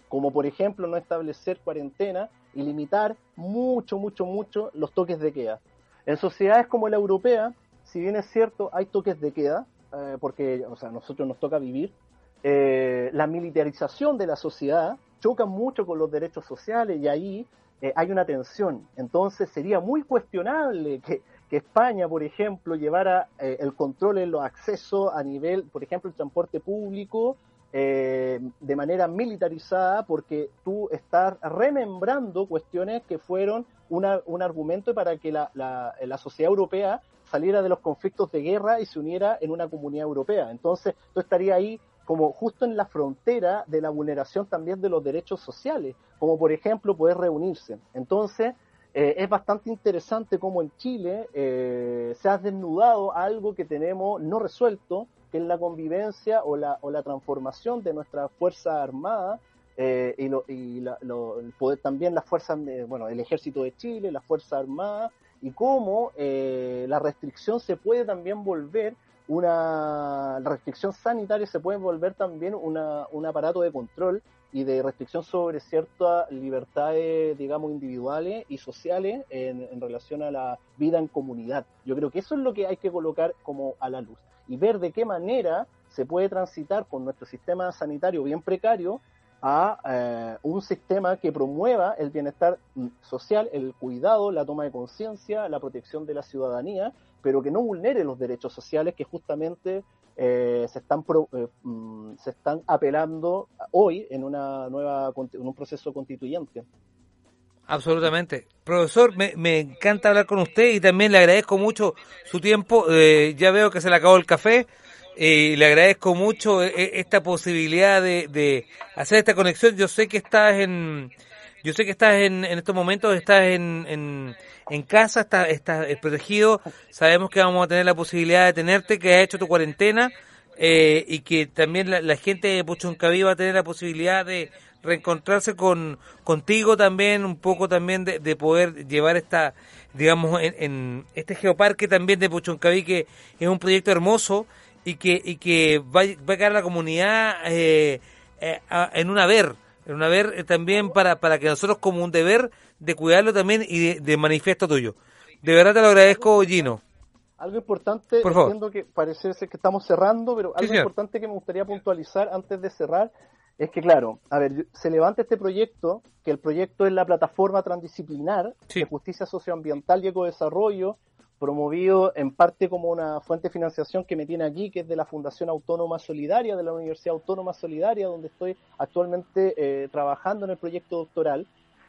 Como por ejemplo, no establecer cuarentena y limitar mucho, mucho, mucho los toques de queda. En sociedades como la europea, si bien es cierto, hay toques de queda, eh, porque o sea, a nosotros nos toca vivir, eh, la militarización de la sociedad choca mucho con los derechos sociales y ahí eh, hay una tensión. Entonces sería muy cuestionable que, España, por ejemplo, llevara eh, el control en los accesos a nivel, por ejemplo, el transporte público eh, de manera militarizada porque tú estás remembrando cuestiones que fueron una- un argumento para que la, la- la sociedad europea saliera de los conflictos de guerra y se uniera en una comunidad europea. Entonces, tú estarías ahí como justo en la frontera de la vulneración también de los derechos sociales, como por ejemplo poder reunirse. Entonces, eh, es bastante interesante cómo en Chile eh, se ha desnudado algo que tenemos no resuelto, que es la convivencia o la, o la transformación de nuestra Fuerza Armada eh, y, lo, y la- lo- también las fuerzas, de- bueno, el Ejército de Chile, la Fuerza Armada, y cómo eh, la restricción se puede también volver una restricción sanitaria se puede volver también una, un aparato de control y de restricción sobre ciertas libertades, digamos, individuales y sociales en, en relación a la vida en comunidad. Yo creo que eso es lo que hay que colocar como a la luz y ver de qué manera se puede transitar con nuestro sistema sanitario bien precario a eh, un sistema que promueva el bienestar mm, social, el cuidado, la toma de conciencia, la protección de la ciudadanía, pero que no vulnere los derechos sociales que justamente eh, se están pro- eh, mm, se están apelando hoy en una nueva en un proceso constituyente. Absolutamente. Profesor, me, me encanta hablar con usted y también le agradezco mucho su tiempo. Eh, ya veo que se le acabó el café y le agradezco mucho esta posibilidad de, de hacer esta conexión. Yo sé que estás en, yo sé que estás en, en estos momentos, estás en, en casa, estás, estás eh, protegido. Sabemos que vamos a tener la posibilidad de tenerte, que has hecho tu cuarentena eh, y que también la, gente de Puchuncaví va a tener la posibilidad de reencontrarse con contigo también, un poco también de, de poder llevar esta, digamos, en, este geoparque también de Puchuncaví, que es un proyecto hermoso y que, y que va, a- quedar la comunidad eh, eh, en un haber, un haber eh, también para, para que nosotros como un deber de cuidarlo también y de, de manifiesto tuyo. De verdad te lo agradezco, Gino. Algo importante, Por favor. entiendo que parece ser que estamos cerrando, pero algo importante que me gustaría puntualizar antes de cerrar es que, claro, a ver, se levanta este proyecto, que el proyecto es la plataforma transdisciplinar de justicia socioambiental y ecodesarrollo, promovido en parte como una fuente de financiación que me tiene aquí, que es de la Fundación Autónoma Solidaria, de la Universidad Autónoma Solidaria, donde estoy actualmente eh, trabajando en el proyecto doctoral.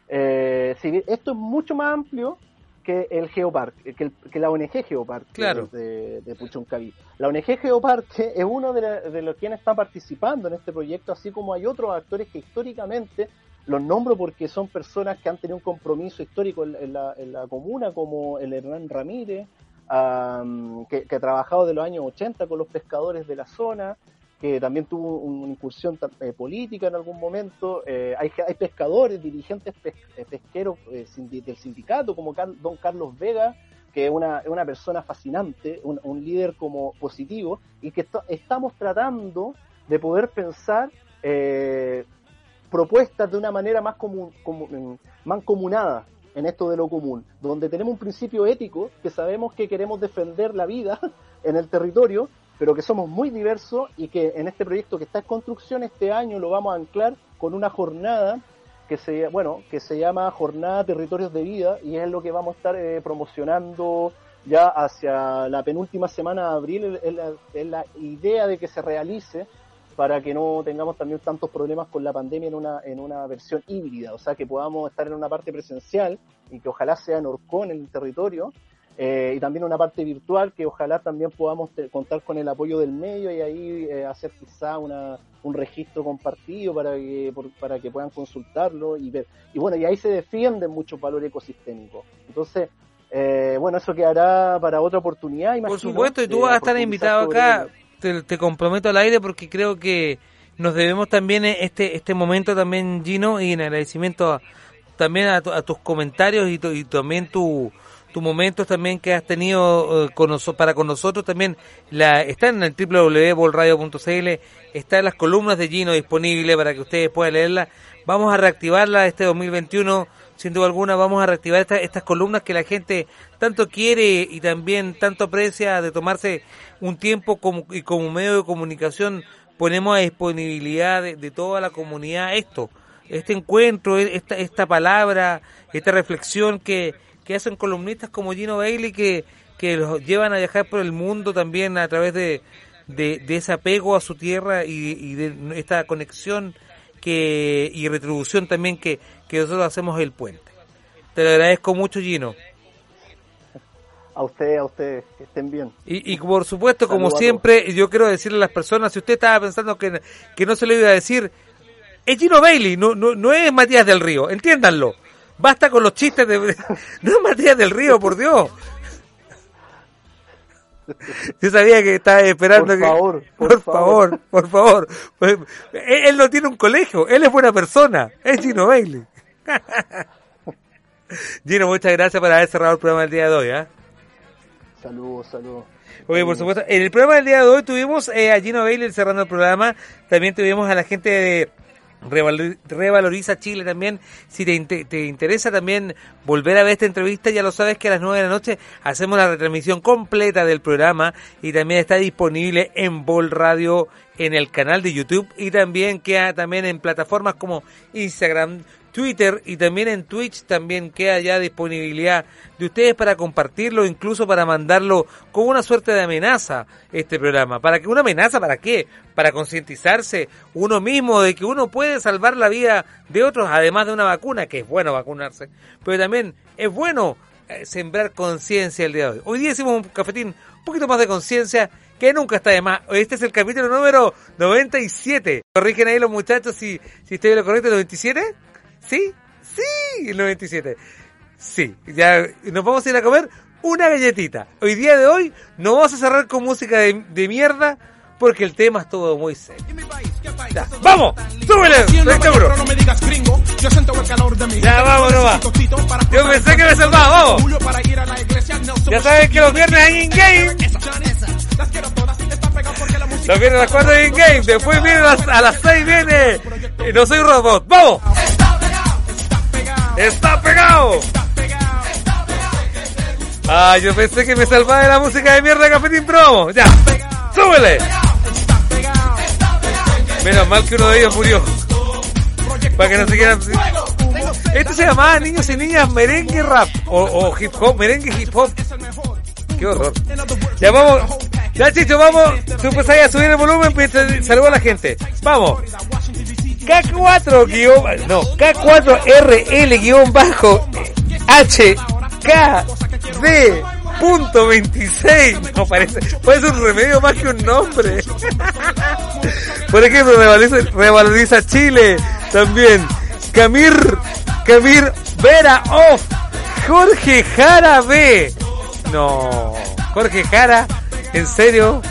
Eh, si bien esto es mucho más amplio que el Geoparque, que, el- que la ONG Geoparque Claro. de, de Puchuncaví. La ONG Geoparque es uno de, la- de los quienes están participando en este proyecto, así como hay otros actores que históricamente los nombro porque son personas que han tenido un compromiso histórico en, la, comuna, como el Hernán Ramírez, am, que, ha trabajado de los años 80 con los pescadores de la zona, que también tuvo una incursión eh, política en algún momento. Eh, hay, hay pescadores, dirigentes eh, pesqueros del sindicato, como don Carlos Vega, que es una, una persona fascinante, un, líder como positivo, y que estamos tratando de poder pensar eh, propuestas de una manera más común, como- mm, mancomunada en esto de lo común, donde tenemos un principio ético que sabemos que queremos defender la vida en el territorio, pero que somos muy diversos y que en este proyecto que está en construcción este año lo vamos a anclar con una jornada que se bueno que se llama Jornada Territorios de Vida y es lo que vamos a estar eh, promocionando ya hacia la penúltima semana de abril. Es la, es la idea de que se realice para que no tengamos también tantos problemas con la pandemia en una, en una versión híbrida, o sea, que podamos estar en una parte presencial y que ojalá sea en Orcón, en el territorio, eh, y también una parte virtual que ojalá también podamos contar con el apoyo del medio y ahí eh, hacer quizá una, un registro compartido para que, por- para que puedan consultarlo y ver. Y bueno, y ahí se defienden muchos valores ecosistémicos. Entonces, eh, bueno, eso quedará para otra oportunidad. Por supuesto, y tú vas a estar invitado acá. Te, comprometo al aire porque creo que nos debemos también este este momento también, Gino, y en agradecimiento también a, a tus comentarios y, tu- y también tu tus momentos también que has tenido eh, para con nosotros también. La está en el www.bolradio.cl está en las columnas de Gino disponible para que ustedes puedan leerla vamos a reactivarla este 2021 sin duda alguna vamos a reactivar esta- estas columnas que la gente tanto quiere y también tanto aprecia de tomarse un tiempo como, y como medio de comunicación ponemos a disponibilidad de, toda la comunidad esto, este encuentro, e- esta, esta palabra, esta reflexión que, que hacen columnistas como Gino Bailey que, que los llevan a viajar por el mundo también a través de, de, de ese apego a su tierra y, y de esta conexión que y retribución también que, que nosotros hacemos el puente. Te lo agradezco mucho, Gino. A ustedes, a ustedes, que estén bien. Y, y por supuesto, como siempre, yo quiero decirle a las personas, si usted estaba pensando que, que no se lo iba a decir, es Gino Bailey, no, no, no es Matías del Río, entiéndanlo. Basta con los chistes de... No es Matías del Río, por Dios. Yo sabía que estaba esperando Por que... favor, por, por favor, favor. por favor. Él, él no tiene un colegio, él es buena persona, es Gino Bailey. Gino, muchas gracias por haber cerrado el programa del día de hoy. ¿ah? Saludos, saludos. Oye, por supuesto, en el programa del día de hoy tuvimos eh, a Gino Bailey cerrando el programa, también tuvimos a la gente de Revaloriza Chile también, si te, te interesa también volver a ver esta entrevista, ya lo sabes que a las 9 de la noche hacemos la retransmisión completa del programa y también está disponible en Vol Radio en el canal de YouTube y también queda también en plataformas como Instagram, Twitter y también en Twitch también queda ya disponibilidad de ustedes para compartirlo, incluso para mandarlo como una suerte de amenaza este programa. ¿Para que una amenaza para qué? Para concientizarse uno mismo de que uno puede salvar la vida de otros, además de una vacuna, que es bueno vacunarse, pero también es bueno eh, sembrar conciencia el día de hoy. Hoy día hicimos un cafetín un poquito más de conciencia que nunca está de más. Este es el capítulo número 97. Corrigen ahí los muchachos si, si estoy en lo correcto, 97. ¿Sí? Sí, el 97. Sí, ya nos vamos a ir a comer una galletita. Hoy día de hoy no vamos a cerrar con música de, de mierda porque el tema estuvo muy serio. Ya, ¡Vamos! ¡Súbele! No me digas gringo, yo siento el calor de mi Ya, vamos nomás. Yo pensé que me salvaba, vamos. Ya saben que los viernes hay in-game. Los viernes a las 4 hay in-game. Después viene a las, a las 6 viene. No soy robot. ¡Vamos! ¡Está pegado! Ah, yo pensé que me salvaba de la música de mierda de Cafetín Promo. Ya, súbele. Menos mal que uno de ellos murió. Para que no se quieran... Esto se llamaba Niños y Niñas Merengue Rap. O, o Hip Hop, Merengue Hip Hop. Qué horror. Ya vamos. Ya, Chicho, vamos. Tú empezáis a subir el volumen mientras saludo a la gente. Vamos. K4 guion, no, K4RL guion bajo HKD punto 26. No parece, parece un remedio más que un nombre. Por ejemplo, revaloriza, revaloriza Chile también. Camir, Camir Vera Off, Jorge Jara B. No, Jorge Jara, ¿en serio?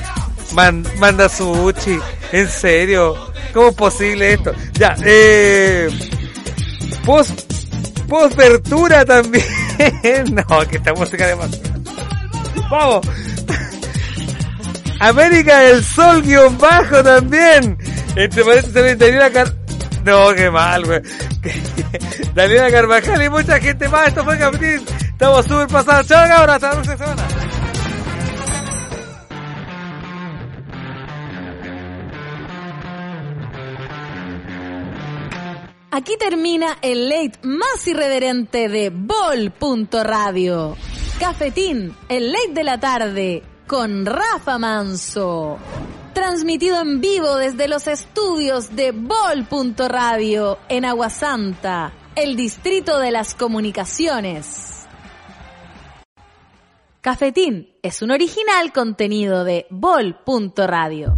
Man- manda su uchi, ¿en serio? ¿Cómo es posible esto? Ya, eh... Post, postvertura también. no, que esta música de más. Vamos. América del Sol guion bajo también. Entre paréntesis también Daniela Car... No, qué mal, güey. Daniela Carvajal y mucha gente más. Esto fue Capitín. Estamos súper pasados. Chao, cabrón. Hasta la próxima semana. Aquí termina el late más irreverente de Bol.radio. Cafetín, el late de la tarde, con Rafa Manso. Transmitido en vivo desde los estudios de Bol.radio en Aguasanta, el distrito de las comunicaciones. Cafetín es un original contenido de Bol.radio.